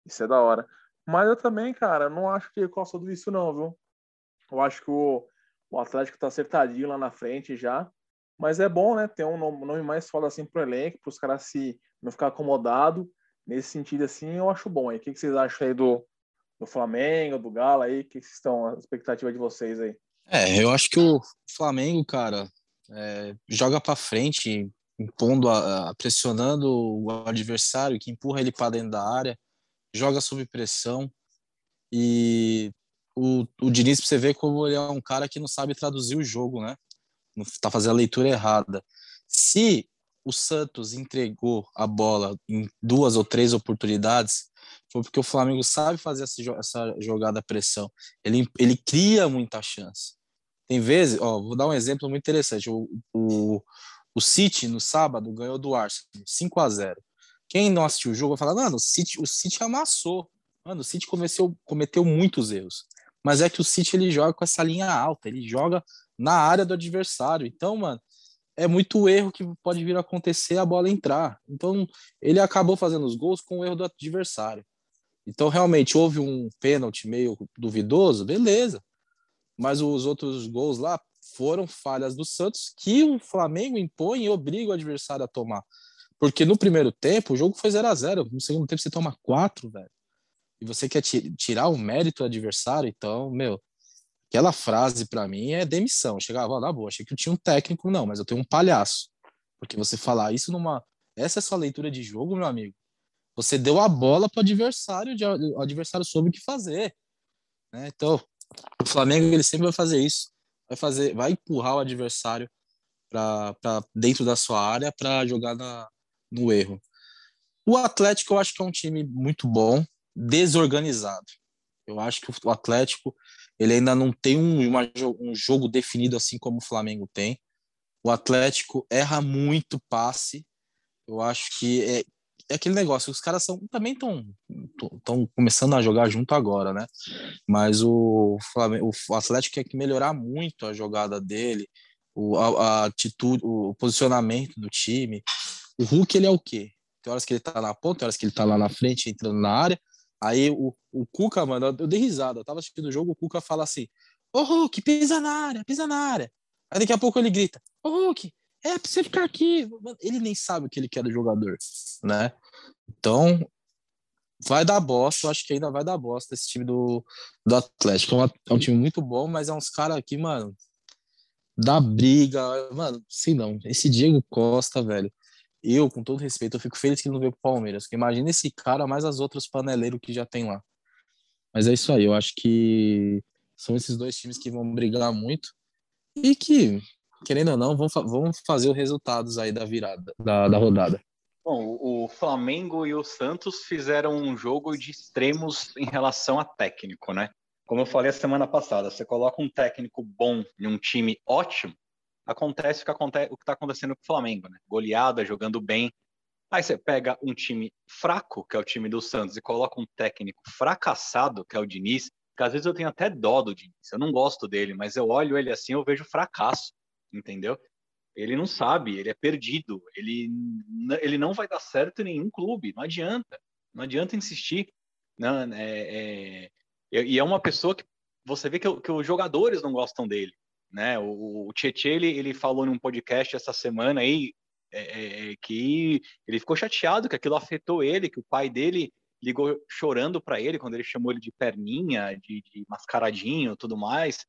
isso é da hora. Mas eu também, cara, não acho que Costa tudo isso não, viu? Eu acho que o, o Atlético tá acertadinho lá na frente já. Mas é bom, né? Ter um nome mais foda assim pro elenco, para os caras se não ficar acomodado. Nesse sentido, assim, eu acho bom. aí. O que, vocês acham aí do, do Flamengo, do Galo aí? O que, estão a expectativa de vocês aí? É, eu acho que o Flamengo, cara, é, joga para frente, impondo, a, a, pressionando o adversário, que empurra ele para dentro da área, joga sob pressão. E o, o Diniz, você vê como ele é um cara que não sabe traduzir o jogo, né? Tá fazendo a leitura errada. Se o Santos entregou a bola em duas ou três oportunidades, foi porque o Flamengo sabe fazer essa jogada pressão. Ele, ele cria muita chance. Tem vezes, ó, vou dar um exemplo muito interessante. O, o, o City, no sábado, ganhou do Arsenal, 5 a 0 Quem não assistiu o jogo vai falar, mano, o City, o City amassou. Mano, o City cometeu, cometeu muitos erros. Mas é que o City ele joga com essa linha alta, ele joga na área do adversário. Então, mano, é muito erro que pode vir a acontecer a bola entrar. Então, ele acabou fazendo os gols com o erro do adversário. Então, realmente, houve um pênalti meio duvidoso, beleza mas os outros gols lá foram falhas do Santos que o Flamengo impõe e obriga o adversário a tomar. Porque no primeiro tempo o jogo foi 0 a 0 no segundo tempo você toma quatro, velho. E você quer tirar o mérito do adversário, então, meu, aquela frase para mim é demissão. chegava na boa, achei que eu tinha um técnico, não, mas eu tenho um palhaço. Porque você falar isso numa. Essa é sua leitura de jogo, meu amigo. Você deu a bola para o adversário, o adversário soube o que fazer. Né? Então, o Flamengo ele sempre vai fazer isso, vai fazer, vai empurrar o adversário para dentro da sua área para jogar na, no erro. O Atlético eu acho que é um time muito bom, desorganizado. Eu acho que o Atlético ele ainda não tem um, uma, um jogo definido assim como o Flamengo tem. O Atlético erra muito passe. Eu acho que é, é aquele negócio, os caras são, também estão começando a jogar junto agora, né? Mas o, Flamengo, o Atlético quer que melhorar muito a jogada dele, o, a, a, atitude, o posicionamento do time. O Hulk, ele é o quê? Tem horas que ele tá na ponta, tem horas que ele tá lá na frente, entrando na área. Aí o, o Cuca, mano, eu dei risada. Eu tava assistindo o jogo, o Cuca fala assim: Ô Hulk, pisa na área, pisa na área. Aí daqui a pouco ele grita: Ô Hulk, é pra você ficar aqui. Ele nem sabe o que ele quer do jogador, né? Então, vai dar bosta, eu acho que ainda vai dar bosta esse time do, do Atlético. É, uma, é um time muito bom, mas é uns caras aqui, mano, da briga, mano, sim não. Esse Diego Costa, velho, eu, com todo respeito, eu fico feliz que não veio pro Palmeiras, porque imagina esse cara mais as outras paneleiros que já tem lá. Mas é isso aí, eu acho que são esses dois times que vão brigar muito e que querendo ou não, vamos, vamos fazer os resultados aí da virada, da, da rodada. Bom, o Flamengo e o Santos fizeram um jogo de extremos em relação a técnico, né? Como eu falei a semana passada, você coloca um técnico bom em um time ótimo, acontece o que acontece, está acontecendo com o Flamengo, né? Goleada, jogando bem. Aí você pega um time fraco, que é o time do Santos, e coloca um técnico fracassado, que é o Diniz, que às vezes eu tenho até dó do Diniz. Eu não gosto dele, mas eu olho ele assim, eu vejo fracasso entendeu? Ele não sabe, ele é perdido, ele, ele não vai dar certo em nenhum clube, não adianta, não adianta insistir. Não, é, é, e é uma pessoa que você vê que, que os jogadores não gostam dele, né? O, o Tietchan, ele, ele falou num podcast essa semana aí é, é, que ele ficou chateado que aquilo afetou ele, que o pai dele ligou chorando para ele quando ele chamou ele de perninha, de, de mascaradinho, tudo mais.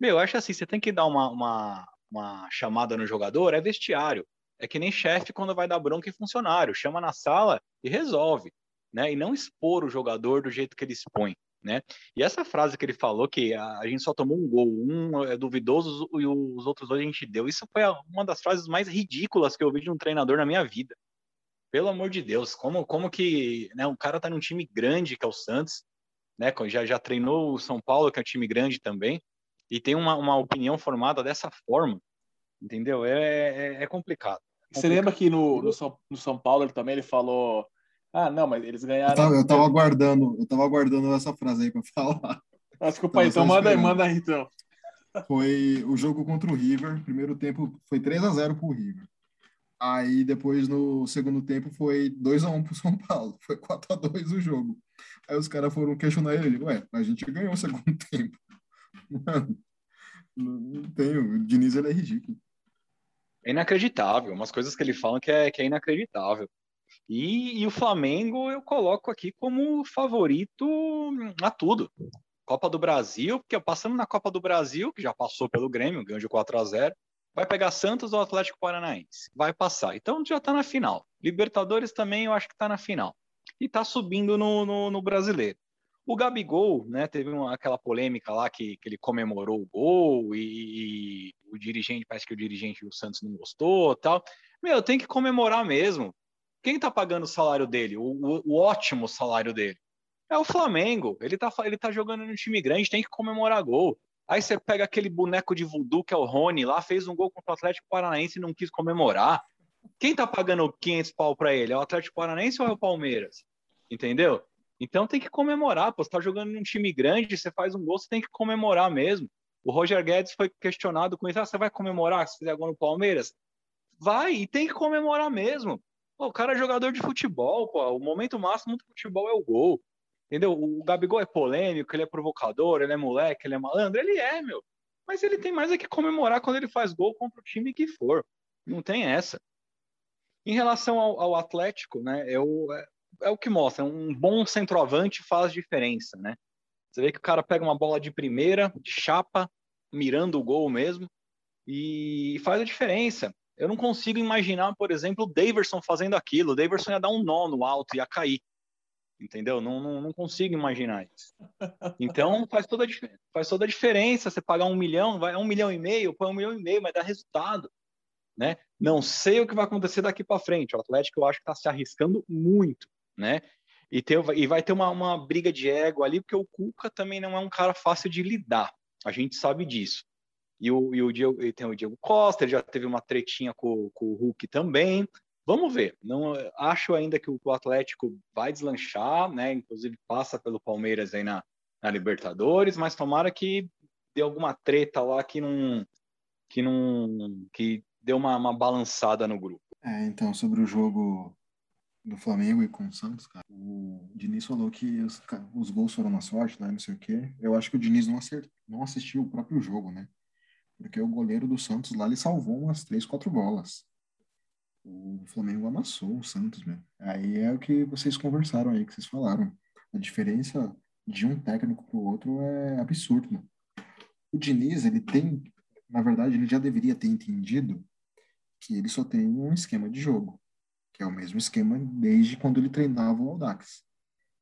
Meu, eu acho assim, você tem que dar uma, uma, uma chamada no jogador, é vestiário. É que nem chefe quando vai dar bronca em funcionário, chama na sala e resolve, né? E não expor o jogador do jeito que ele expõe né? E essa frase que ele falou que a, gente só tomou um gol, um é duvidoso e os outros dois a gente deu, isso foi uma das frases mais ridículas que eu vi de um treinador na minha vida. Pelo amor de Deus, como como que, né, um cara tá num time grande que é o Santos, né? Já já treinou o São Paulo, que é um time grande também, e tem uma, uma opinião formada dessa forma, entendeu? É, é, é complicado. Você lembra que no, no, São, no São Paulo ele também ele falou ah, não, mas eles ganharam. Eu tava, eu tava aguardando, eu tava aguardando essa frase aí para falar. Desculpa aí, então manda aí, manda aí então. Foi o jogo contra o River. Primeiro tempo foi 3 a 0 pro River. Aí depois no segundo tempo foi 2 a 1 pro São Paulo. Foi 4 a 2 o jogo. Aí os caras foram questionar ele, ué, a gente ganhou o segundo tempo. Mano, não tem, o Diniz ele é ridículo. É inacreditável, umas coisas que ele fala que é, que é inacreditável. E, e, o Flamengo eu coloco aqui como favorito a tudo. Copa do Brasil, porque passando na Copa do Brasil, que já passou pelo Grêmio, ganhou de 4 a 0 vai pegar Santos ou Atlético Paranaense. Vai passar. Então já está na final. Libertadores também eu acho que está na final. E está subindo no, no, no, brasileiro. O Gabigol, né, teve uma, aquela polêmica lá que, que ele comemorou o gol e, e o dirigente, parece que o dirigente do Santos não gostou tal. Meu, tem que comemorar mesmo. Quem está pagando o salário dele, o, o, o, ótimo salário dele? É o Flamengo. Ele está ele tá jogando no time grande, tem que comemorar gol. Aí você pega aquele boneco de voodoo que é o Rony lá, fez um gol contra o Atlético Paranaense e não quis comemorar. Quem tá pagando 500 pau para ele? É o Atlético Paranaense ou é o Palmeiras? Entendeu? Então tem que comemorar, pô. Você tá jogando num time grande, você faz um gol, você tem que comemorar mesmo. O Roger Guedes foi questionado com isso. Ah, você vai comemorar se fizer gol no Palmeiras? Vai, e tem que comemorar mesmo. Pô, o cara é jogador de futebol, pô. O momento máximo do futebol é o gol. Entendeu? O Gabigol é polêmico, ele é provocador, ele é moleque, ele é malandro. Ele é, meu. Mas ele tem mais é que comemorar quando ele faz gol contra o time que for. Não tem essa. Em relação ao, ao Atlético, né? É o, é, é que mostra. Um bom centroavante faz diferença, né? Você vê que o cara pega uma bola de primeira, de chapa, mirando o gol mesmo, e faz a diferença. Eu não consigo imaginar, por exemplo, o Daverson fazendo aquilo. O Daverson ia dar um nó no alto, ia cair. Entendeu? Não, não, não consigo imaginar isso. Então faz toda, a, faz toda a diferença. Você pagar um milhão, vai um milhão e meio, põe um milhão e meio, mas dá resultado. Né? Não sei o que vai acontecer daqui para frente. O Atlético eu acho que está se arriscando muito, né? E, ter, e vai ter uma, uma briga de ego ali, porque o Cuca também não é um cara fácil de lidar. A gente sabe disso. E, o, e, o Diego, e tem o Diego Costa, ele já teve uma tretinha com, com o Hulk também. Vamos ver. Não acho ainda que o, Atlético vai deslanchar, né? Inclusive passa pelo Palmeiras aí na, na Libertadores, mas tomara que dê alguma treta lá que não que não que deu uma, uma balançada no grupo. É, então sobre o jogo do Flamengo e com o Santos, cara, o Diniz falou que os, os gols foram na sorte, né, não sei o quê. Eu acho que o Diniz não, acert, não assistiu o próprio jogo, né? Porque o goleiro do Santos lá, ele salvou umas três, quatro bolas. O Flamengo amassou o Santos, meu. Aí é o que vocês conversaram aí, que vocês falaram. A diferença de um técnico para o outro é absurdo. O Diniz, ele tem, na verdade, ele já deveria ter entendido que ele só tem um esquema de jogo, que é o mesmo esquema desde quando ele treinava o Audax.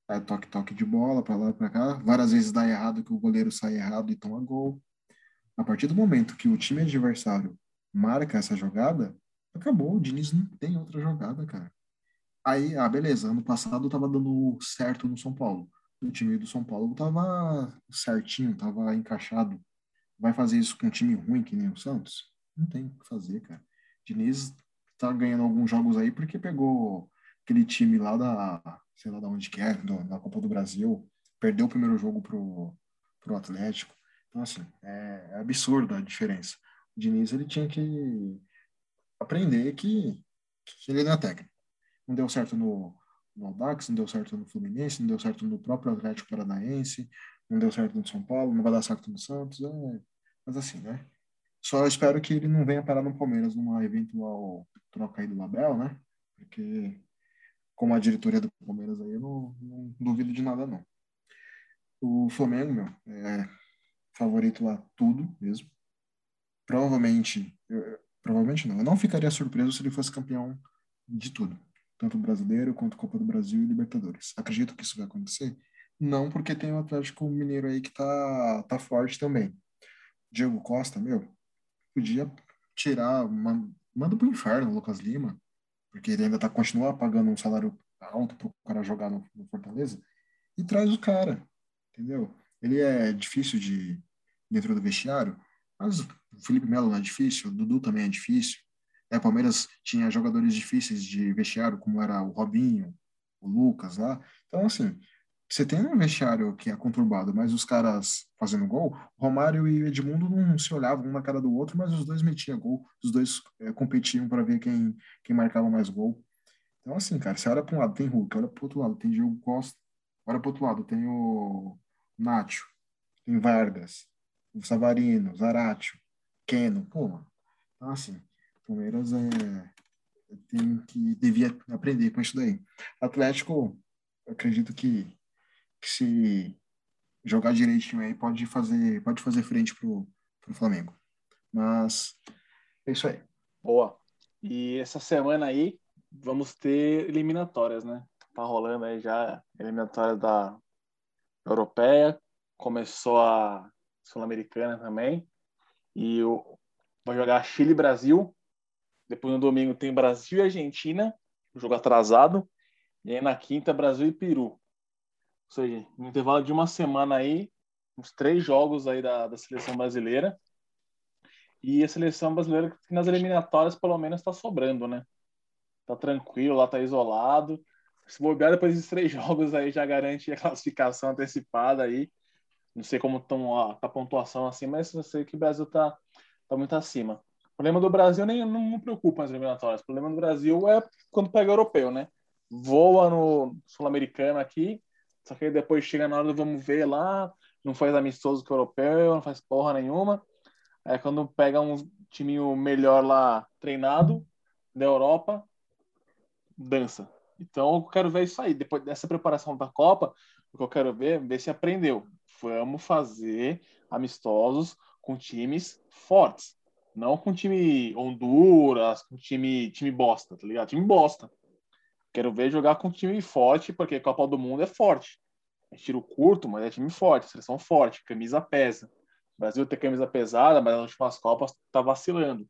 É toque-toque de bola para lá para cá, várias vezes dá errado que o goleiro sai errado e toma gol. A partir do momento que o time adversário marca essa jogada, acabou. O Diniz não tem outra jogada, cara. Aí, ah, beleza. Ano passado tava dando certo no São Paulo. O time do São Paulo tava certinho, tava encaixado. Vai fazer isso com um time ruim que nem o Santos? Não tem o que fazer, cara. Diniz tá ganhando alguns jogos aí porque pegou aquele time lá da, sei lá da onde que é, da Copa do Brasil, perdeu o primeiro jogo pro, pro Atlético. Então, assim, é, é absurdo a diferença. O Diniz, ele tinha que aprender que, que ele não é técnico. Não deu certo no, no Audax, não deu certo no Fluminense, não deu certo no próprio Atlético Paranaense, não deu certo no São Paulo, não vai dar certo no Santos, é... mas assim, né? Só espero que ele não venha parar no Palmeiras numa eventual troca aí do Label, né? Porque como a diretoria do Palmeiras aí, eu não, não duvido de nada, não. O Flamengo, meu, é favorito lá tudo mesmo. Provavelmente, eu, provavelmente não, eu não ficaria surpreso se ele fosse campeão de tudo, tanto brasileiro quanto Copa do Brasil e Libertadores. Acredito que isso vai acontecer? Não, porque tem o Atlético Mineiro aí que tá, tá forte também. Diego Costa, meu, podia tirar, uma, manda pro inferno o Lucas Lima, porque ele ainda tá, continua pagando um salário alto pro cara jogar no, no Fortaleza, e traz o cara, entendeu? Ele é difícil de dentro do vestiário, mas o Felipe Melo não é difícil, o Dudu também é difícil. É, o Palmeiras tinha jogadores difíceis de vestiário, como era o Robinho, o Lucas lá. Então, assim, você tem um vestiário que é conturbado, mas os caras fazendo gol, Romário e Edmundo não se olhavam um na cara do outro, mas os dois metiam gol, os dois é, competiam para ver quem, quem marcava mais gol. Então, assim, cara, você olha para um lado, tem Hulk, olha para outro lado, tem Diego Costa, olha para outro lado, tem o Nacho, tem Vargas, o Savarino, Zaratio, Keno, mano. Então, assim, Palmeiras é, tem que, devia aprender com isso daí. Atlético, acredito que, que se jogar direitinho aí pode fazer, pode fazer frente pro, pro Flamengo. Mas é isso aí. Boa. E essa semana aí vamos ter eliminatórias, né? Tá rolando aí já eliminatória da Europeia, começou a Sul-Americana também. E vai jogar Chile e Brasil. Depois no domingo tem Brasil e Argentina, jogo atrasado. E aí na quinta, Brasil e Peru. Ou seja, no intervalo de uma semana aí, uns três jogos aí da, da seleção brasileira. E a seleção brasileira que nas eliminatórias pelo menos está sobrando, né? Tá tranquilo, lá tá isolado. Se bobear depois desses três jogos aí já garante a classificação antecipada aí. Não sei como estão a, a pontuação assim, mas eu sei que o Brasil tá, tá muito acima. O problema do Brasil nem não me preocupa nas eliminatórias. O problema do Brasil é quando pega europeu, né? Voa no sul-americano aqui, só que depois chega na hora do vamos ver lá, não faz amistoso com o europeu, não faz porra nenhuma. Aí quando pega um time melhor lá treinado da Europa, dança. Então eu quero ver isso aí. Depois dessa preparação da Copa, o que eu quero ver ver se aprendeu vamos fazer amistosos com times fortes. Não com time Honduras, com time, time bosta, tá ligado? Time bosta. Quero ver jogar com time forte, porque a Copa do Mundo é forte. É tiro curto, mas é time forte, seleção forte, camisa pesa. O Brasil tem camisa pesada, mas nas últimas Copas tá vacilando.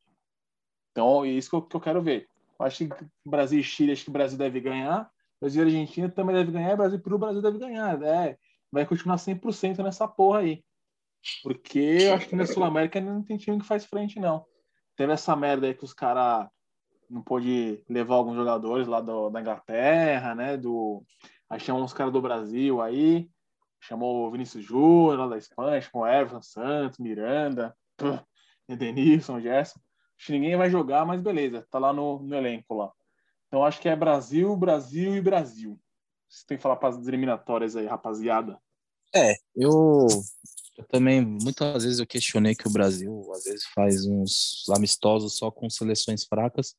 Então, é isso que eu, que eu quero ver. Eu acho que Brasil e Chile, acho que o Brasil deve ganhar. Brasil e Argentina também deve ganhar. Brasil e Peru, Brasil deve ganhar. É, vai continuar 100% nessa porra aí. Porque eu acho que na Sul-América não tem time que faz frente, não. Teve essa merda aí que os caras não pôde levar alguns jogadores lá do, da Inglaterra, né? Do, aí chamou uns caras do Brasil aí, chamou o Vinícius Júnior lá da Espanha, chamou Everton Santos, Miranda, Denilson, Gerson. Acho que ninguém vai jogar, mas beleza, tá lá no, no elenco lá. Então acho que é Brasil, Brasil e Brasil. Você tem que falar para as eliminatórias aí, rapaziada. É, eu, eu, também, muitas vezes eu questionei que o Brasil, às vezes, faz uns amistosos só com seleções fracas.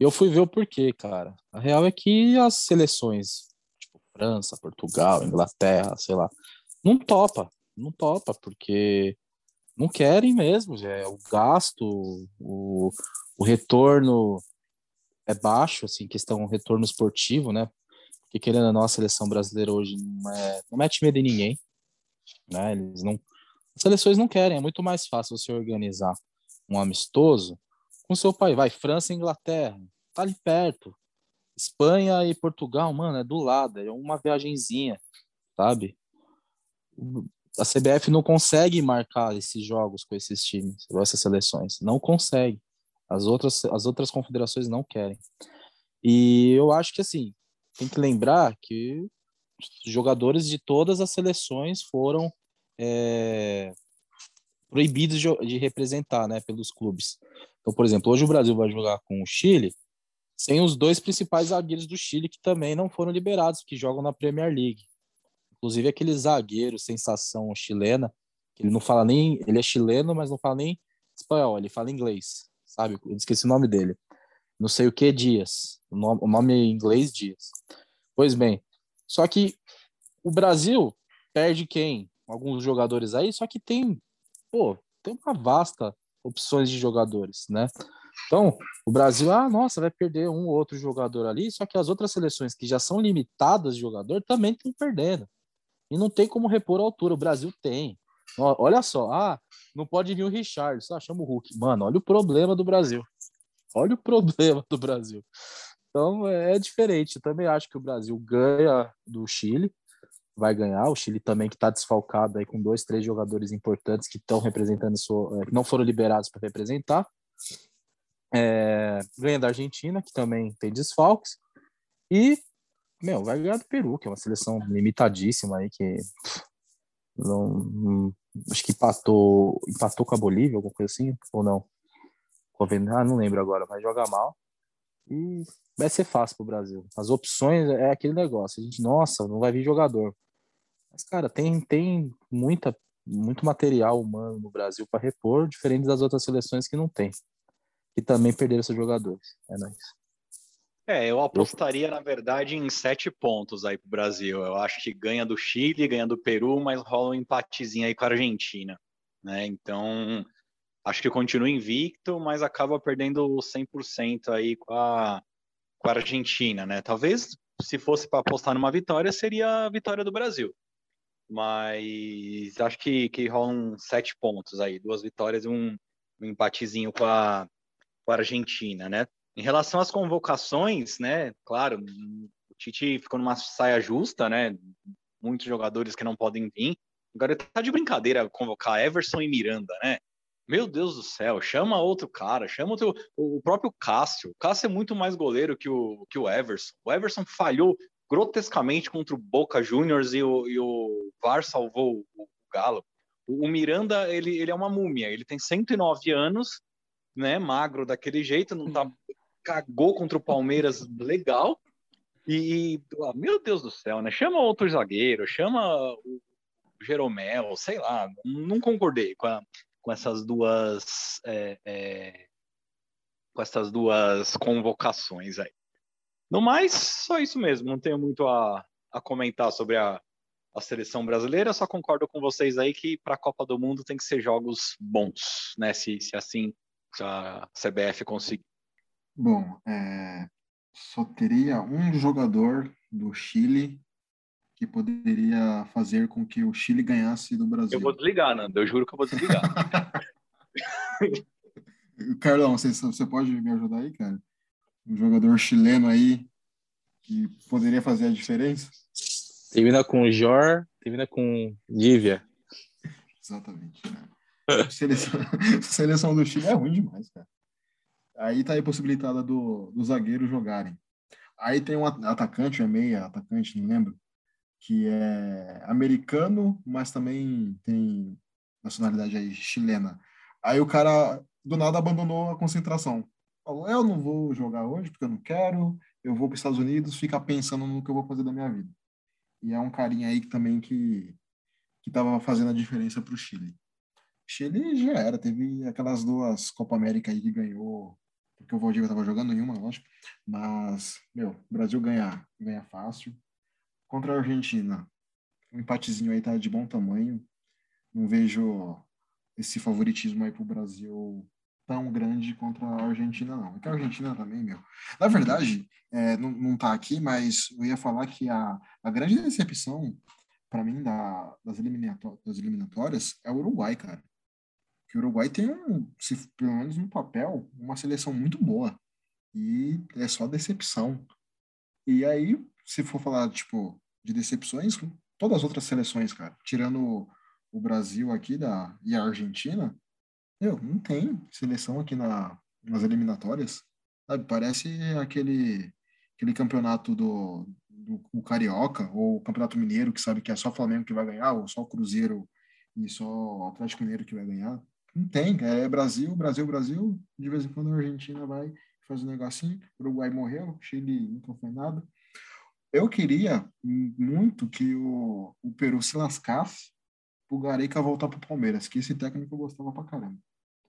Eu fui ver o porquê, cara. A real é que as seleções, tipo França, Portugal, Inglaterra, sei lá, não topa, não topa, porque não querem mesmo, é o gasto, o, o retorno é baixo, assim, questão retorno esportivo, né? que querendo a seleção brasileira hoje não, é, não mete medo em ninguém, né? Eles não, as seleções não querem, é muito mais fácil você organizar um amistoso com seu pai, vai França e Inglaterra, tá ali perto. Espanha e Portugal, mano, é do lado, é uma viagenzinha, sabe? A CBF não consegue marcar esses jogos com esses times, com essas seleções, não consegue. As outras, as outras confederações não querem. E eu acho que assim, tem que lembrar que jogadores de todas as seleções foram é, proibidos de, de, representar, né, pelos clubes. Então, por exemplo, hoje o Brasil vai jogar com o Chile sem os dois principais zagueiros do Chile que também não foram liberados, que jogam na Premier League. Inclusive aquele zagueiro, sensação chilena, que ele não fala nem. Ele é chileno, mas não fala nem espanhol, ele fala inglês, sabe? Eu esqueci o nome dele. Não sei o que Dias. O nome, o nome em inglês Dias. Pois bem, só que o Brasil perde quem? Alguns jogadores aí, só que tem, pô, tem uma vasta opções de jogadores, né? Então, o Brasil, ah, nossa, vai perder um ou outro jogador ali, só que as outras seleções que já são limitadas de jogador também estão perdendo. E não tem como repor a altura. O Brasil tem. Olha só, ah, não pode vir o Richard, só chama o Hulk. Mano, olha o problema do Brasil. Olha o problema do Brasil. Então é, é diferente. Eu também acho que o Brasil ganha do Chile, vai ganhar. O Chile também que está desfalcado aí com dois, três jogadores importantes que estão representando, é, que não foram liberados para representar. É, ganha da Argentina, que também tem desfalques. E, meu, vai ganhar do Peru, que é uma seleção limitadíssima aí, que não, não, acho que empatou, empatou com a Bolívia, alguma coisa assim, ou não? Ah, não lembro agora, mas joga mal. E vai ser fácil pro Brasil. As opções é aquele negócio. A gente, nossa, não vai vir jogador. Mas, cara, tem, tem muita, muito material humano no Brasil para repor, diferente das outras seleções que não tem. Que também perderam seus jogadores. É nóis. É, eu apostaria, na verdade, em sete pontos aí pro Brasil. Eu acho que ganha do Chile, ganha do Peru, mas rola um empatezinho aí com a Argentina. Né? Então, acho que continua invicto, mas acaba perdendo 100% aí com a, com a Argentina, né? Talvez, se fosse para apostar numa vitória, seria a vitória do Brasil. Mas acho que, que rolam sete pontos aí, duas vitórias e um, um empatezinho com a, com a Argentina, né? Em relação às convocações, né? Claro, o Tite ficou numa saia justa, né? Muitos jogadores que não podem vir. Agora tá de brincadeira convocar Everson e Miranda, né? Meu Deus do céu, chama outro cara, chama outro, o próprio Cássio. O Cássio é muito mais goleiro que o, que o Everson. O Everson falhou grotescamente contra o Boca Juniors e o, e o VAR salvou o, o Galo. O, o, Miranda, ele, ele é uma múmia, ele tem 109 anos, né, magro daquele jeito, não tá, cagou contra o Palmeiras legal, e, ah, meu Deus do céu, né, chama outro zagueiro, chama o Jeromel, sei lá, não concordei com a, com essas duas é, é, com essas duas convocações aí. No mais, só isso mesmo. Não tenho muito a, a comentar sobre a, a seleção brasileira. Só concordo com vocês aí que para a Copa do Mundo tem que ser jogos bons, né? Se, se assim se a CBF conseguir. Bom, é, só teria um jogador do Chile que poderia fazer com que o Chile ganhasse do Brasil. Eu vou desligar, Nando. Eu juro que eu vou desligar. Carlão, você, você pode me ajudar aí, cara? Um jogador chileno aí que poderia fazer a diferença? Termina com Jor, termina com Lívia. Exatamente. Né? Seleção, seleção do Chile é ruim demais, cara. Aí tá aí possibilitada do, do zagueiro jogarem. Aí tem um atacante, é meia atacante, não lembro, que é americano, mas também tem nacionalidade aí chilena. Aí o cara do nada abandonou a concentração. Falou: "Eu não vou jogar hoje porque eu não quero. Eu vou para os Estados Unidos ficar pensando no que eu vou fazer da minha vida". E é um carinha aí que também que que estava fazendo a diferença para o Chile. Chile já era, teve aquelas duas Copa América aí que ganhou, porque o Valdívia estava jogando nenhuma, lógico, mas, meu, Brasil ganha, ganha fácil contra a Argentina. Um empatezinho aí tá de bom tamanho. Não vejo esse favoritismo aí pro Brasil tão grande contra a Argentina, não. É a Argentina também, meu. Na verdade, é, não, não tá aqui, mas eu ia falar que a, a grande decepção, para mim, da, das, das eliminatórias é o Uruguai, cara. Que o Uruguai tem, um, se, pelo menos no papel, uma seleção muito boa. E é só decepção. E aí, se for falar, tipo, de decepções, todas as outras seleções, cara, tirando o Brasil aqui da, e a Argentina, meu, não tem seleção aqui na, nas eliminatórias. Sabe? Parece aquele, aquele campeonato do, do, Carioca, ou o Campeonato Mineiro, que sabe que é só Flamengo que vai ganhar, ou só o Cruzeiro e só o Atlético Mineiro que vai ganhar. Não tem, é Brasil, Brasil, Brasil. De vez em quando a Argentina vai faz um negocinho, o Uruguai morreu, Chile nunca foi nada. eu queria muito que o, o Peru se lascasse o Gareca voltar pro Palmeiras, que esse técnico eu gostava pra caramba.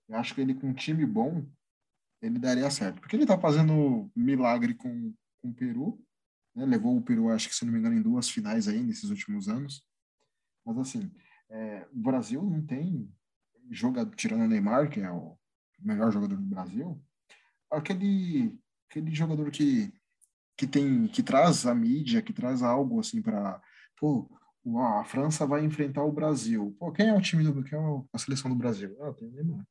Eu acho que ele com um time bom, ele daria certo. Porque ele tá fazendo milagre com, com o Peru, né? Levou o Peru, acho que se não me engano, em duas finais aí nesses últimos anos. Mas assim, é, o Brasil não tem jogador, tirando o Neymar, que é o melhor jogador do Brasil, aquele, aquele jogador que, que tem que traz a mídia, que traz algo assim para pô, a França vai enfrentar o Brasil. Pô, quem é o time do quem é a seleção do Brasil? Ah, tem o Neymar.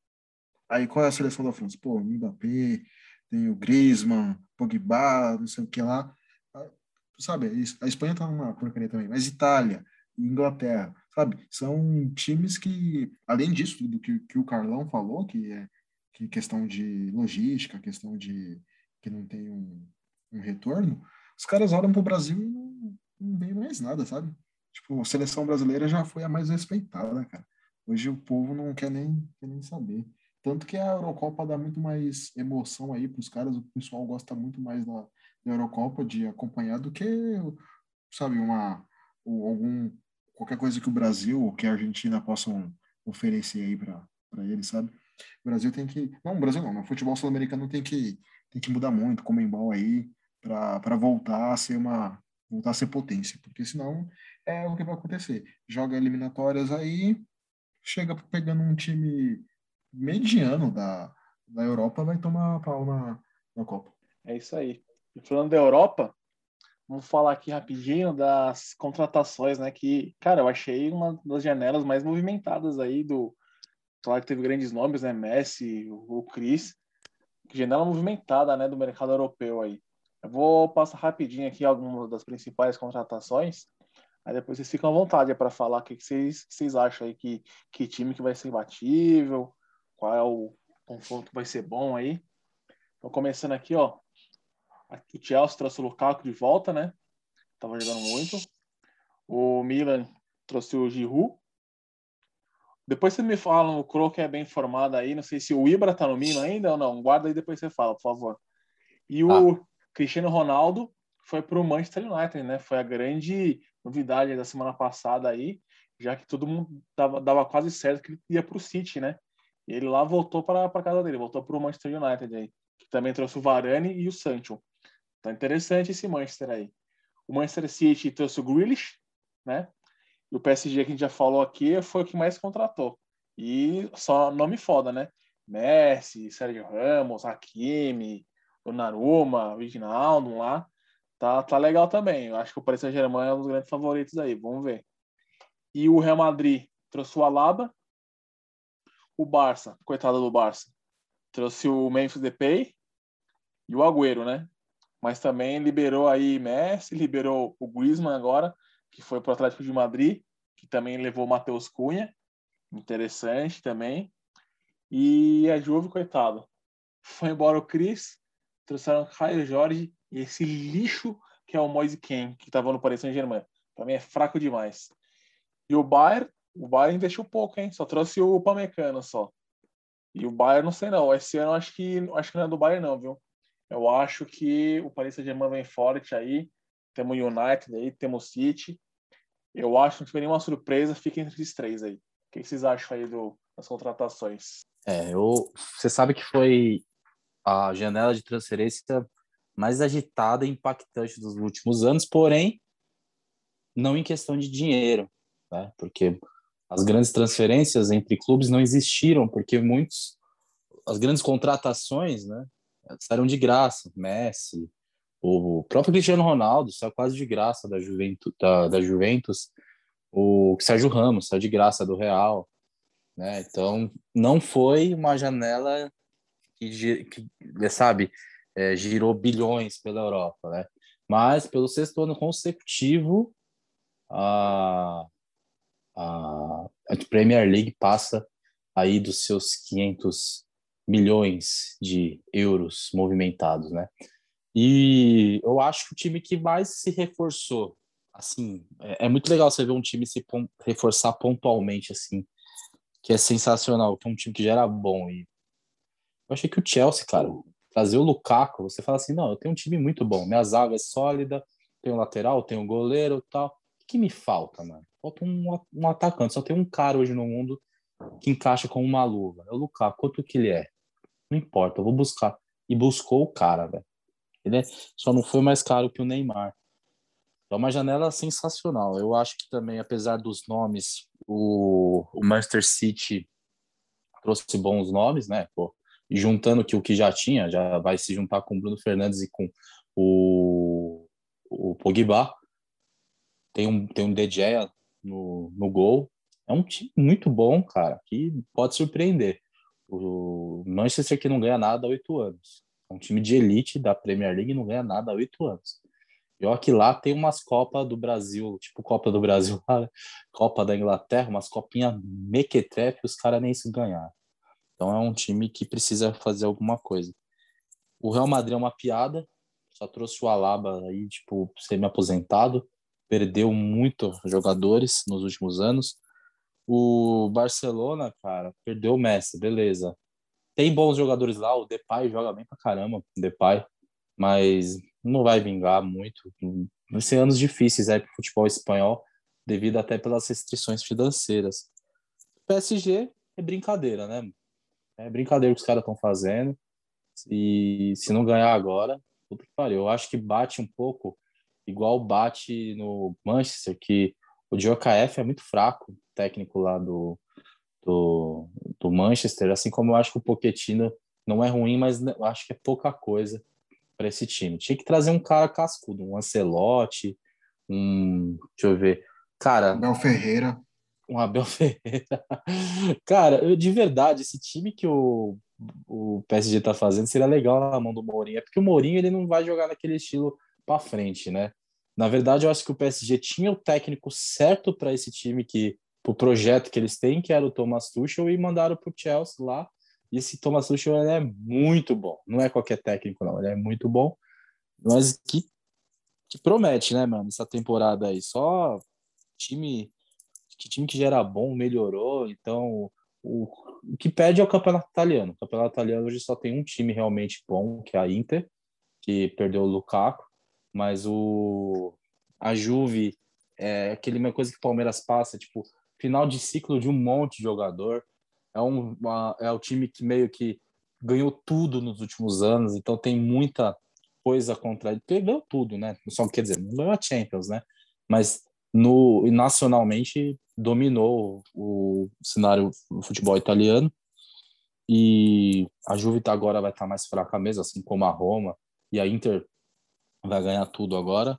Aí qual é a seleção da França? Pô, Mbappé, tem o Griezmann, Pogba, não sei o que lá. Ah, sabe, a Espanha tá numa porcaria também, mas Itália, Inglaterra, sabe? São times que, além disso, do que, que o Carlão falou, que é que questão de logística, questão de que não tem um, um retorno, os caras olham para o Brasil e não, não vem mais nada, sabe? Tipo, a seleção brasileira já foi a mais respeitada, cara. Hoje o povo não quer nem, quer nem saber. Tanto que a Eurocopa dá muito mais emoção aí para os caras, o pessoal gosta muito mais da, da, Eurocopa de acompanhar do que, sabe, uma algum qualquer coisa que o Brasil ou que a Argentina possam oferecer aí para eles, sabe? O Brasil tem que, não, o Brasil não, o futebol sul-americano tem que tem que mudar muito, como embal aí, para voltar a ser uma voltar a ser potência, porque senão é o que vai acontecer. Joga eliminatórias aí, chega pegando um time mediano da, da Europa, vai tomar pau na, na Copa. É isso aí. E falando da Europa, vamos falar aqui rapidinho das contratações, né? Que, cara, eu achei uma das janelas mais movimentadas aí do. Claro que teve grandes nomes, né? Messi, o Cris. Janela movimentada, né? Do mercado europeu aí. Eu vou passar rapidinho aqui algumas das principais contratações. Aí depois vocês ficam à vontade para falar o que, vocês, que vocês acham aí, que, que time que vai ser imbatível, qual é o confronto que vai ser bom aí. Então, começando aqui, ó. O Chelsea trouxe o Lukaku de volta, né? Tava jogando muito. O Milan trouxe o Giroud. Depois vocês me falam, o Kroos é bem formado aí. Não sei se o Ibra tá no Milan ainda ou não. Guarda aí depois você fala, por favor. E o ah. Cristiano Ronaldo foi para o Manchester United, né? Foi a grande novidade da semana passada aí, já que todo mundo dava, dava quase certo que ele ia para o City, né? E ele lá voltou para a casa dele, voltou para o Manchester United aí, que também trouxe o Varane e o Sancho. Tá interessante esse Manchester aí. O Manchester City trouxe o Grealish, né? E o PSG que a gente já falou aqui foi o que mais contratou. E só nome foda, né? Messi, Sérgio Ramos, Hakimi, Donnarumma, Wijnaldum lá. Tá, tá legal também. Eu acho que o Paris Saint-Germain é um dos grandes favoritos aí. Vamos ver. E o Real Madrid trouxe o Alaba. O Barça, coitado do Barça, trouxe o Memphis Depay e o Agüero, né? Mas também liberou aí Messi, liberou o Griezmann agora, que foi para o Atlético de Madrid, que também levou o Matheus Cunha. Interessante também. E a Juve, coitado. Foi embora o Cris, trouxeram Caio Jorge e esse lixo que é o Moise Ken, que estava no Paris Saint-Germain. Para mim é fraco demais. E o Bayern, o Bayern investiu pouco, hein? Só trouxe o Pamecano só. E o Bayern, não sei não. Esse ano acho que acho que não é do Bayern não, viu? Eu acho que o Paris Saint-Germain vem forte aí. Temos o United aí, temos o City. Eu acho que não tiver nenhuma surpresa, fica entre esses três aí. O que vocês acham aí do, das contratações? É, eu, você sabe que foi a janela de transferência mais agitada e impactante dos últimos anos, porém, não em questão de dinheiro, né? porque as grandes transferências entre clubes não existiram, porque muitos, as grandes contratações, né, saíram de graça, Messi, o próprio Cristiano Ronaldo saiu quase de graça da Juventus, da, da Juventus o Sérgio Ramos saiu de graça do Real, né? Então não foi uma janela que, que sabe, é, girou bilhões pela Europa, né? Mas pelo sexto ano consecutivo, a, a, a Premier League passa aí dos seus 500 milhões de euros movimentados, né? E eu acho que o time que mais se reforçou, assim, é, é muito legal você ver um time se reforçar pontualmente, assim, que é sensacional, que é um time que já era bom. E eu achei que o Chelsea, cara, trazer o Lukaku, você fala assim, não, eu tenho um time muito bom, minha zaga é sólida, tem o lateral, tem o goleiro tal. O que me falta, mano? Falta um, um atacante. Só tem um cara hoje no mundo que encaixa com uma luva. É o Lukaku. Quanto que ele é? Não importa, eu vou buscar. E buscou o cara, velho. É... só não foi mais caro que o Neymar. É uma janela sensacional. Eu acho que também, apesar dos nomes, o, o Manchester City trouxe bons nomes, né? Pô, juntando que o que já tinha, já vai se juntar com o Bruno Fernandes e com o, o Pogba. Tem um, tem um Gea no, no gol. É um time muito bom, cara, que pode surpreender. O Manchester que não ganha nada há oito anos. É um time de elite da Premier League não ganha nada há oito anos. E olha que lá tem umas Copas do Brasil, tipo Copa do Brasil, Copa da Inglaterra, umas copinhas mequetrefe, os caras nem se ganharam. Então é um time que precisa fazer alguma coisa. O Real Madrid é uma piada, só trouxe o Alaba aí, tipo, semi-aposentado, perdeu muito jogadores nos últimos anos. O Barcelona, cara, perdeu o Messi, beleza. Tem bons jogadores lá, o Depay joga bem pra caramba, Depay, mas não vai vingar muito. Vai ser anos difíceis aí pro futebol espanhol, devido até pelas restrições financeiras. PSG é brincadeira, né? É brincadeira que os caras estão fazendo. E se não ganhar agora, puta que pariu. Eu acho que bate um pouco igual bate no Manchester, que o Djokovic é muito fraco, técnico lá do, do, do Manchester, assim como eu acho que o Pochettino não é ruim, mas eu acho que é pouca coisa para esse time. Tinha que trazer um cara cascudo, um Ancelotti, um, deixa eu ver, cara, Abel Ferreira. um Abel Ferreira. Cara, eu, de verdade, esse time que o, o PSG tá fazendo seria legal na mão do Mourinho. É porque o Mourinho ele não vai jogar naquele estilo para frente, né? Na verdade, eu acho que o PSG tinha o técnico certo para esse time que o projeto que eles têm, que era o Thomas Tuchel, e mandaram para o Chelsea lá. E esse Thomas Tuchel é muito bom. Não é qualquer técnico, não. Ele é muito bom. Mas que, que promete, né, mano? Essa temporada aí. Só time que time que já era bom melhorou. Então, o, o que pede é o campeonato italiano. O campeonato italiano hoje só tem um time realmente bom, que é a Inter, que perdeu o Lukaku mas o a Juve é aquele mesma coisa que o Palmeiras passa, tipo, final de ciclo de um monte de jogador. É um uma, é o time que meio que ganhou tudo nos últimos anos, então tem muita coisa contra ele. Perdeu tudo, né? Só quer dizer, não ganhou a Champions, né? Mas no nacionalmente dominou o cenário do futebol italiano. E a Juve tá agora vai estar tá mais fraca mesmo, assim como a Roma e a Inter vai ganhar tudo agora.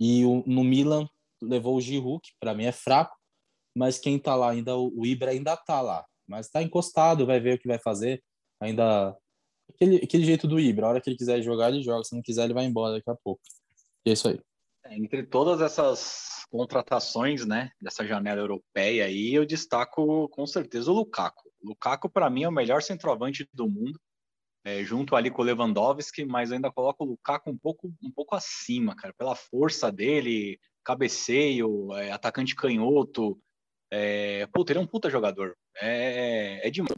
E o, no Milan levou o Giroud, que para mim é fraco, mas quem tá lá ainda, o Ibra ainda tá lá, mas tá encostado, vai ver o que vai fazer, ainda aquele, aquele jeito do Ibra, a hora que ele quiser jogar, ele joga, se não quiser, ele vai embora daqui a pouco. E é isso aí. É, entre todas essas contratações, né, dessa janela europeia aí, eu destaco com certeza o Lukaku. O Lukaku, para mim, é o melhor centroavante do mundo é, junto ali com o Lewandowski, mas ainda coloco o Lukaku um pouco, um pouco acima, cara, pela força dele, cabeceio, é, atacante canhoto. É, puta, ele é um puta jogador. É, é demais.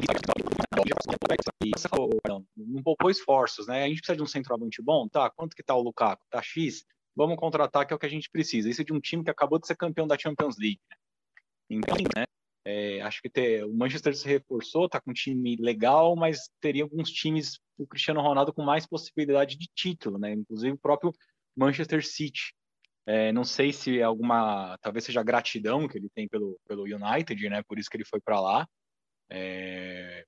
Você falou, não, não poupou esforços, né? A gente precisa de um centroavante bom, tá? Quanto que tá o Lukaku? Tá X? Vamos contratar, que é o que a gente precisa. Isso é de um time que acabou de ser campeão da Champions League. Então, né? É, acho que ter, o Manchester se reforçou, tá com um time legal, mas teria alguns times, o Cristiano Ronaldo, com mais possibilidade de título, né? Inclusive o próprio Manchester City. É, não sei se é alguma, talvez seja gratidão que ele tem pelo, pelo United, né? Por isso que ele foi para lá. É,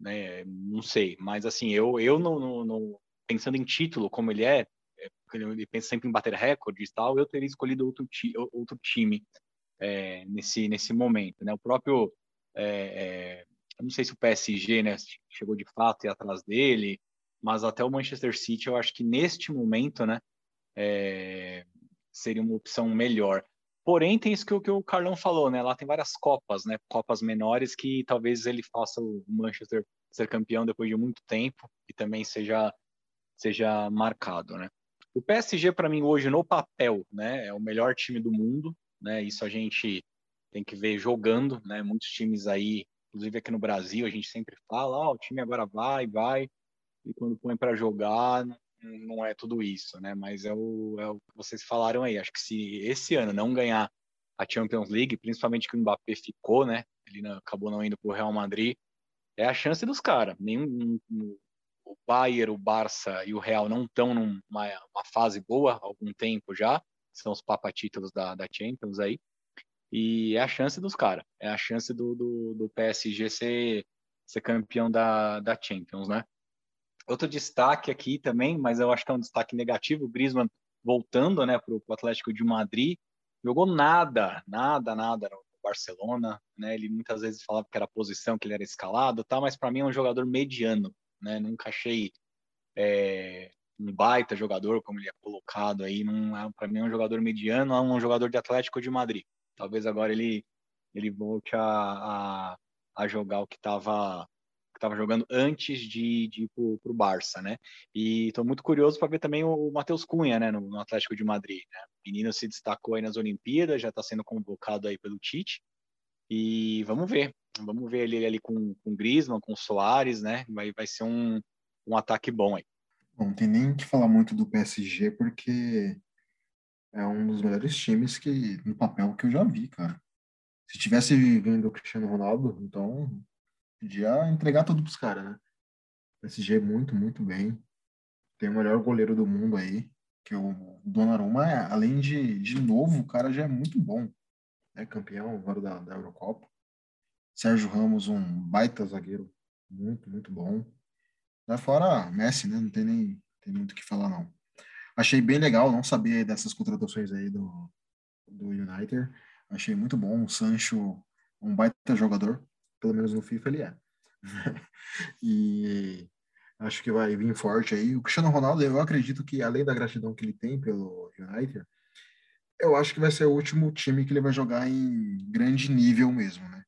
né, não sei, mas assim, eu, eu não, não, não, pensando em título como ele é, é ele pensa sempre em bater recordes e tal, eu teria escolhido outro, ti, outro time é, nesse, nesse momento. Né? O próprio, é, é, eu não sei se o PSG né, chegou de fato e atrás dele, mas até o Manchester City, eu acho que neste momento né, seria uma opção melhor. Porém, tem isso que, o, que o Carlão falou, né? Lá tem várias copas, né? Copas menores que talvez ele faça o Manchester ser campeão depois de muito tempo e também seja seja marcado, né? O PSG para mim hoje no papel, né, é o melhor time do mundo, né? Isso a gente tem que ver jogando, né? Muitos times aí, inclusive aqui no Brasil, a gente sempre fala, oh, o time agora vai, vai, e quando põe para jogar, não é tudo isso, né? Mas é o, é o que vocês falaram aí. Acho que se esse ano não ganhar a Champions League, principalmente que o Mbappé ficou, né? Ele não, acabou não indo para o Real Madrid, é a chance dos caras. Nenhum o Bayern, o Barça e o Real não estão numa uma fase boa há algum tempo já, são os papatítulos da, da Champions aí. E é a chance dos caras, é a chance do, do, do PSG ser, ser campeão da, da Champions, né? Outro destaque aqui também, mas eu acho que é um destaque negativo, o Griezmann voltando né, para o Atlético de Madrid, jogou nada, nada, nada no Barcelona, né? Ele muitas vezes falava que era a posição que ele era escalado, tá? Mas para mim é um jogador mediano, né? Nunca achei é, um baita jogador como ele é colocado aí, não é, para mim é um jogador mediano, é um jogador de Atlético de Madrid. Talvez agora ele ele volte a, a, a jogar o que estava estava jogando antes de, de ir para o Barça, né? E estou muito curioso para ver também o, o Matheus Cunha, né, no, no, Atlético de Madrid. Né? O menino se destacou aí nas Olimpíadas, já está sendo convocado aí pelo Tite. E vamos ver, vamos ver ele ali com, com Griezmann, com Soares, né? Vai, vai ser um, um ataque bom aí. Não tem nem que falar muito do PSG, porque é um dos melhores times que no papel que eu já vi, cara. Se tivesse vendo o Cristiano Ronaldo, então podia entregar tudo pros caras, né? PSG é muito, muito bem. Tem o melhor goleiro do mundo aí, que é o Donnarumma, é, além de, de novo, o cara já é muito bom. É campeão agora da, da Eurocopa. Sérgio Ramos, um baita zagueiro, muito, muito bom. Lá fora, Messi, né? Não tem nem tem muito o que falar, não. Achei bem legal, não sabia dessas contratações aí do, do United. Achei muito bom. O Sancho, um baita jogador pelo menos no FIFA ele é. e acho que vai vir forte aí. O Cristiano Ronaldo, eu acredito que além da gratidão que ele tem pelo United, eu acho que vai ser o último time que ele vai jogar em grande nível mesmo, né?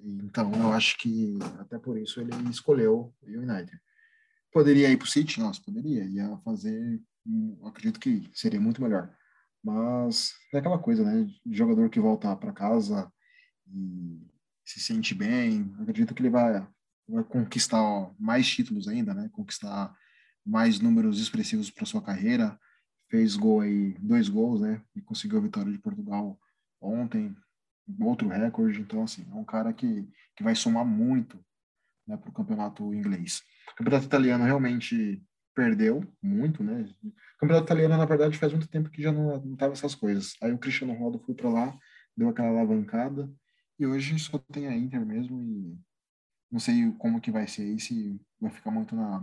Então, eu acho que até por isso ele escolheu o United. Poderia ir para o City? Nossa, poderia. Ia fazer, acredito que seria muito melhor. Mas é aquela coisa, né? Jogador que volta para casa e se sente bem. acredito que ele vai, vai conquistar mais títulos ainda, né? Conquistar mais números expressivos para sua carreira. Fez gol aí, dois gols, né? E conseguiu a vitória de Portugal ontem, outro recorde. Então, assim, é um cara que, que vai somar muito né, para o campeonato inglês. O campeonato italiano realmente perdeu muito, né? O campeonato italiano, na verdade, faz muito tempo que já não, não tava essas coisas. Aí o Cristiano Ronaldo foi para lá, deu aquela alavancada e hoje só tem a Inter mesmo e não sei como que vai ser se vai ficar muito na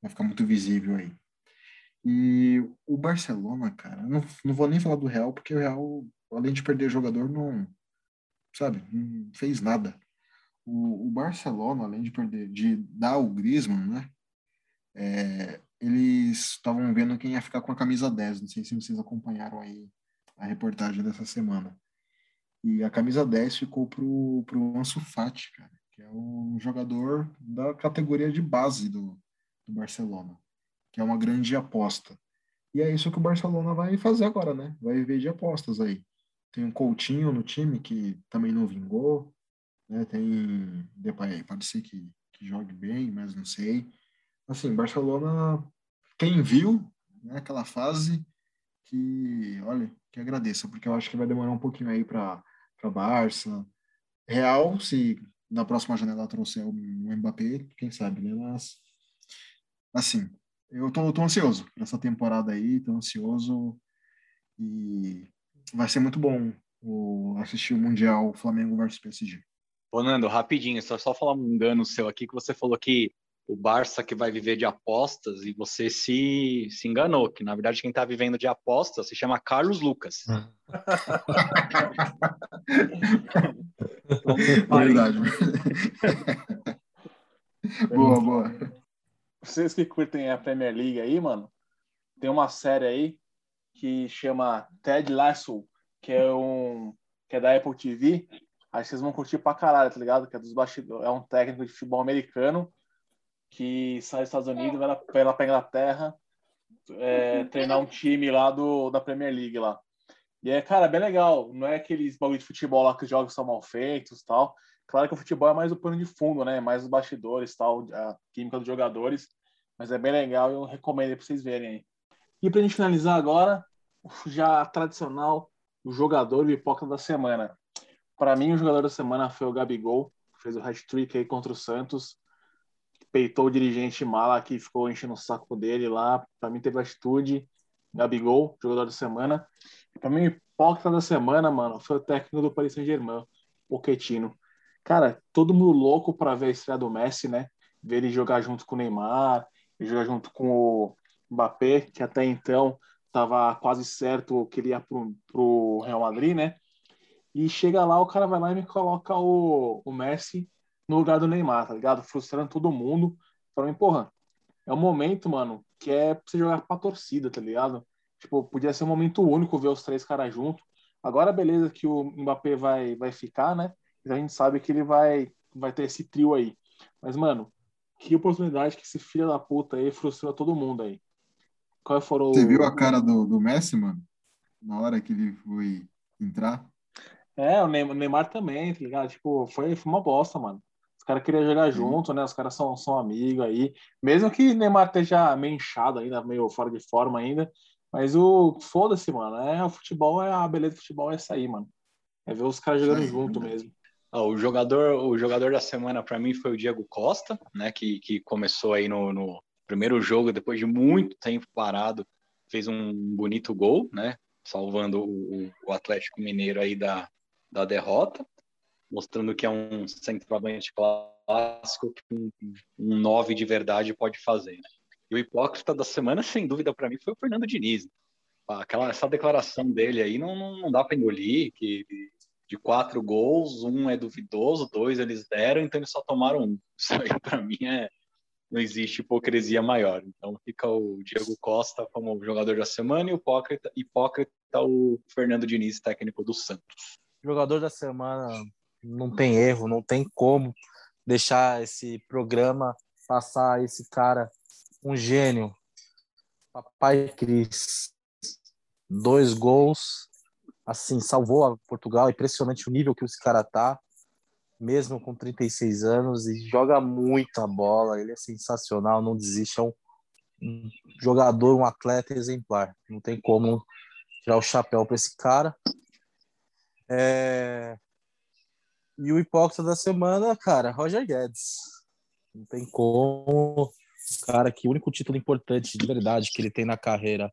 vai ficar muito visível aí. E o Barcelona, cara, não, não vou nem falar do Real, porque o Real, além de perder jogador, não, sabe, não fez nada. O, o Barcelona, além de perder, de dar o Griezmann, né, é, eles estavam vendo quem ia ficar com a camisa 10, não sei se vocês acompanharam aí a reportagem dessa semana. E a camisa 10 ficou pro, pro Ansu Fati, cara, que é um jogador da categoria de base do, do Barcelona, que é uma grande aposta. E é isso que o Barcelona vai fazer agora, né? Vai viver de apostas aí. Tem um Coutinho no time que também não vingou, né? Tem Depay, pode ser que, que jogue bem, mas não sei. Assim, Barcelona, quem viu né, aquela fase, que, olha, que agradeça, porque eu acho que vai demorar um pouquinho aí para para Barça. Real, se na próxima janela trouxer o Mbappé, quem sabe, né? Mas, assim, eu tô, tô ansioso nessa temporada aí, tô ansioso e vai ser muito bom o, assistir o Mundial Flamengo versus PSG. Ô, Nando, rapidinho, só, só falar um engano seu aqui, que você falou que o Barça que vai viver de apostas e você se, se enganou, que na verdade quem está vivendo de apostas se chama Carlos Lucas. Verdade. boa, boa. Vocês que curtem a Premier League aí, mano, tem uma série aí que chama Ted Lasso, que é um que é da Apple TV. Aí vocês vão curtir pra caralho, tá ligado? Que é dos bastidores, é um técnico de futebol americano que sai dos Estados Unidos, vai lá, vai lá para Inglaterra é, treinar um time lá do, da Premier League lá. E é, cara, bem legal. Não é aqueles bagulho de futebol lá que os jogos são mal feitos tal. Claro que o futebol é mais o pano de fundo, né? Mais os bastidores tal, a química dos jogadores. Mas é bem legal e eu recomendo aí pra vocês verem aí. E pra gente finalizar agora, já tradicional, o jogador pipoca da semana. Para mim, o jogador da semana foi o Gabigol, que fez o hat-trick aí contra o Santos. Peitou o dirigente mala que ficou enchendo o saco dele lá. Para mim, teve atitude. Gabigol, jogador da semana. Para mim, o hipócrita da semana, mano, foi o técnico do Paris Saint-Germain, Pochettino. Cara, todo mundo louco para ver a estreia do Messi, né? Ver ele jogar junto com o Neymar, jogar junto com o Mbappé, que até então estava quase certo que ele ia pro, pro Real Madrid, né? E chega lá, o cara vai lá e me coloca o, o Messi no lugar do Neymar, tá ligado? Frustrando todo mundo. Pra mim, porra, é um momento, mano, que é pra você jogar pra torcida, tá ligado? Tipo, podia ser um momento único ver os três caras juntos. Agora, beleza que o Mbappé vai, vai ficar, né? A gente sabe que ele vai, vai ter esse trio aí. Mas, mano, que oportunidade que esse filho da puta aí frustrou todo mundo aí. Qual foram Você viu a cara do, do Messi, mano? Na hora que ele foi entrar? É, o Neymar, o Neymar também, tá ligado? Tipo, foi, foi uma bosta, mano. Os caras queriam jogar junto, né? Os caras são, são amigos aí. Mesmo que o Neymar esteja meio inchado ainda, meio fora de forma ainda. Mas o foda-se, mano. É, o futebol é a beleza do futebol é isso aí, mano. É ver os caras jogando junto mesmo. Ah, o jogador, o jogador da semana para mim foi o Diego Costa, né? Que, que começou aí no, no primeiro jogo depois de muito tempo parado, fez um bonito gol, né? Salvando o, o Atlético Mineiro aí da, da derrota, mostrando que é um centroavante clássico que um, um nove de verdade pode fazer. né? E o hipócrita da semana, sem dúvida, para mim foi o Fernando Diniz. Aquela essa declaração dele aí não, não, dá para engolir que de quatro gols, um é duvidoso, dois eles deram, então eles só tomaram um. Isso aí para mim é não existe hipocrisia maior. Então fica o Diego Costa como jogador da semana e o hipócrita, hipócrita o Fernando Diniz, técnico do Santos. Jogador da semana não tem erro, não tem como deixar esse programa passar esse cara, um gênio. Papai Cris. Dois gols, assim, salvou a Portugal. Impressionante o nível que esse cara tá, mesmo com 36 anos, e joga muita bola. Ele é sensacional, não desiste. É um, um jogador, um atleta exemplar. Não tem como tirar o chapéu para esse cara. É... E o hipócrita da semana, cara, Roger Guedes. Não tem como. Cara que o único título importante de verdade que ele tem na carreira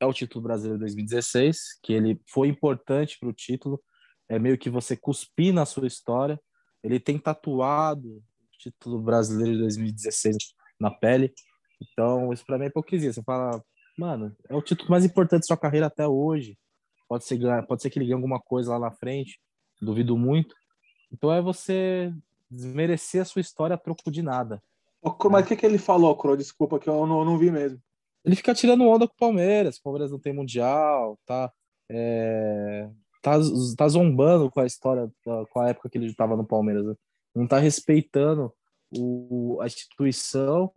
é o título brasileiro 2016, que ele foi importante para o título. É meio que você cuspir na sua história. Ele tem tatuado o título brasileiro de 2016 na pele. Então, isso para mim é hipocrisia. Você fala, mano, é o título mais importante da sua carreira até hoje. Pode ser, pode ser que ele ganhe alguma coisa lá na frente, duvido muito. Então é você desmerecer a sua história a troco de nada. Mas o que, que ele falou, Cro? Desculpa que eu não, não vi mesmo. Ele fica tirando onda com o Palmeiras. O Palmeiras não tem mundial, tá, é, tá, tá zombando com a história, com a época que ele estava no Palmeiras. né? Não tá respeitando o, a instituição,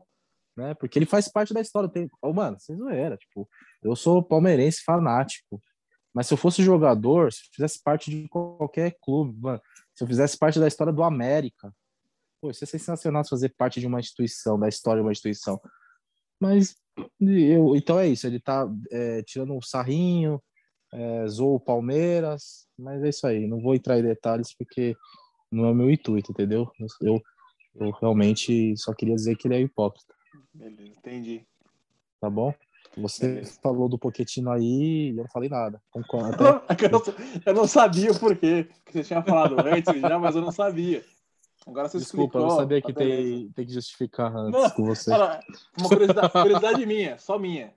né? Porque ele faz parte da história. Tem, oh, mano, vocês não era, tipo, eu sou palmeirense fanático. Mas se eu fosse jogador, se eu fizesse parte de qualquer clube, mano, se eu fizesse parte da história do América, pô, isso é sensacional fazer parte de uma instituição, da história de uma instituição. Mas eu, então é isso, ele tá é, tirando um sarrinho, é, zoou o Palmeiras, mas é isso aí, não vou entrar em detalhes porque não é o meu intuito, entendeu? Eu, eu realmente só queria dizer que ele é hipócrita, Beleza, entendi. tá bom? Você falou do Pochettino aí e eu não falei nada. Concordo, até eu, não, eu sabia o porquê. Que você tinha falado antes já, mas eu não sabia. Agora você Desculpa, eu explicou. não sabia tá que tem, tem que justificar antes Não, com você. Olha, uma curiosidade, curiosidade minha, só minha.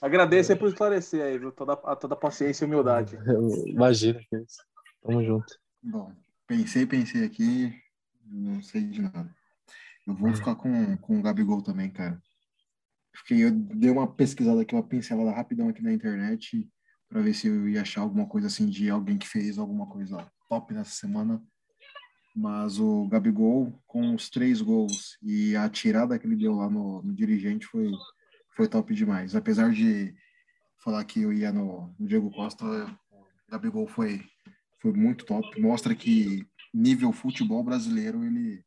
Agradeço aí por esclarecer aí, viu? Toda, a toda a paciência e humildade. Eu- Imagina que é isso. Tamo junto. Bom, pensei, pensei aqui, não sei de nada. Eu vou ficar com, com o Gabigol também, cara. Fiquei, eu dei uma pesquisada aqui, uma pincelada rapidão aqui na internet para ver se eu ia achar alguma coisa assim de alguém que fez alguma coisa top nessa semana. Mas o Gabigol, com os três gols e a tirada que ele deu lá no, no dirigente foi, foi top demais. Apesar de falar que eu ia no, no Diego Costa, o Gabigol foi, foi muito top. Mostra que nível futebol brasileiro ele,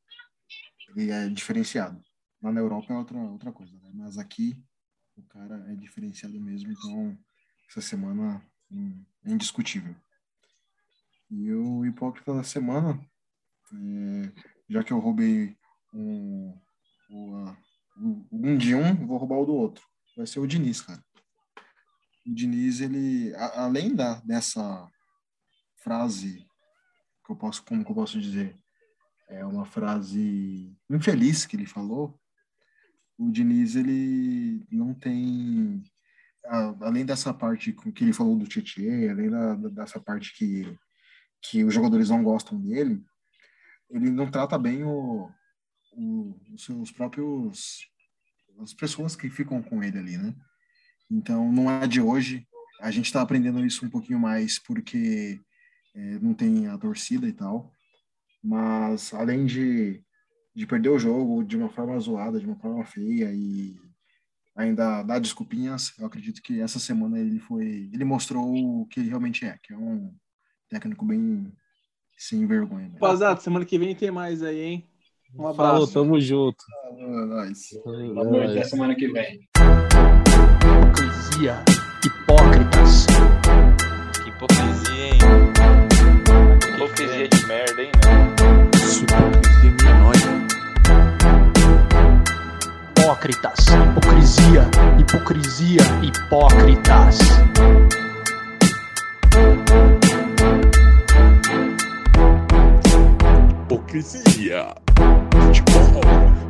e é diferenciado. Lá na Europa é outra, outra coisa, né? Mas aqui o cara é diferenciado mesmo, então essa semana é indiscutível. E o hipócrita da semana, é, já que eu roubei um, um, um de um, vou roubar o do outro. Vai ser o Diniz, cara. O Diniz, ele, a, além da, dessa frase que eu posso, como que eu posso dizer, é uma frase infeliz que ele falou, o Diniz, ele não tem, além dessa parte que ele falou do Tietchan, além da, dessa parte que, que os jogadores não gostam dele, ele não trata bem o, o, os seus próprios as pessoas que ficam com ele ali, né? Então não é de hoje. A gente está aprendendo isso um pouquinho mais porque é, não tem a torcida e tal. Mas além de, de perder o jogo de uma forma zoada, de uma forma feia e ainda dar desculpinhas, eu acredito que essa semana ele foi, ele mostrou o que ele realmente é, que é um técnico bem sem vergonha. Né? Rapaziada, semana que vem tem mais aí, hein? Um abraço. Falou, tamo junto. Boa noite, até semana que vem. Hipocrisia, hipócritas. Que hipocrisia, hein? Hipocrisia de merda, hein, né? Isso, hipocrisia menor. Hipócritas, hipocrisia, hipocrisia, hipócritas. Hipocrisia. Futebol. Clube.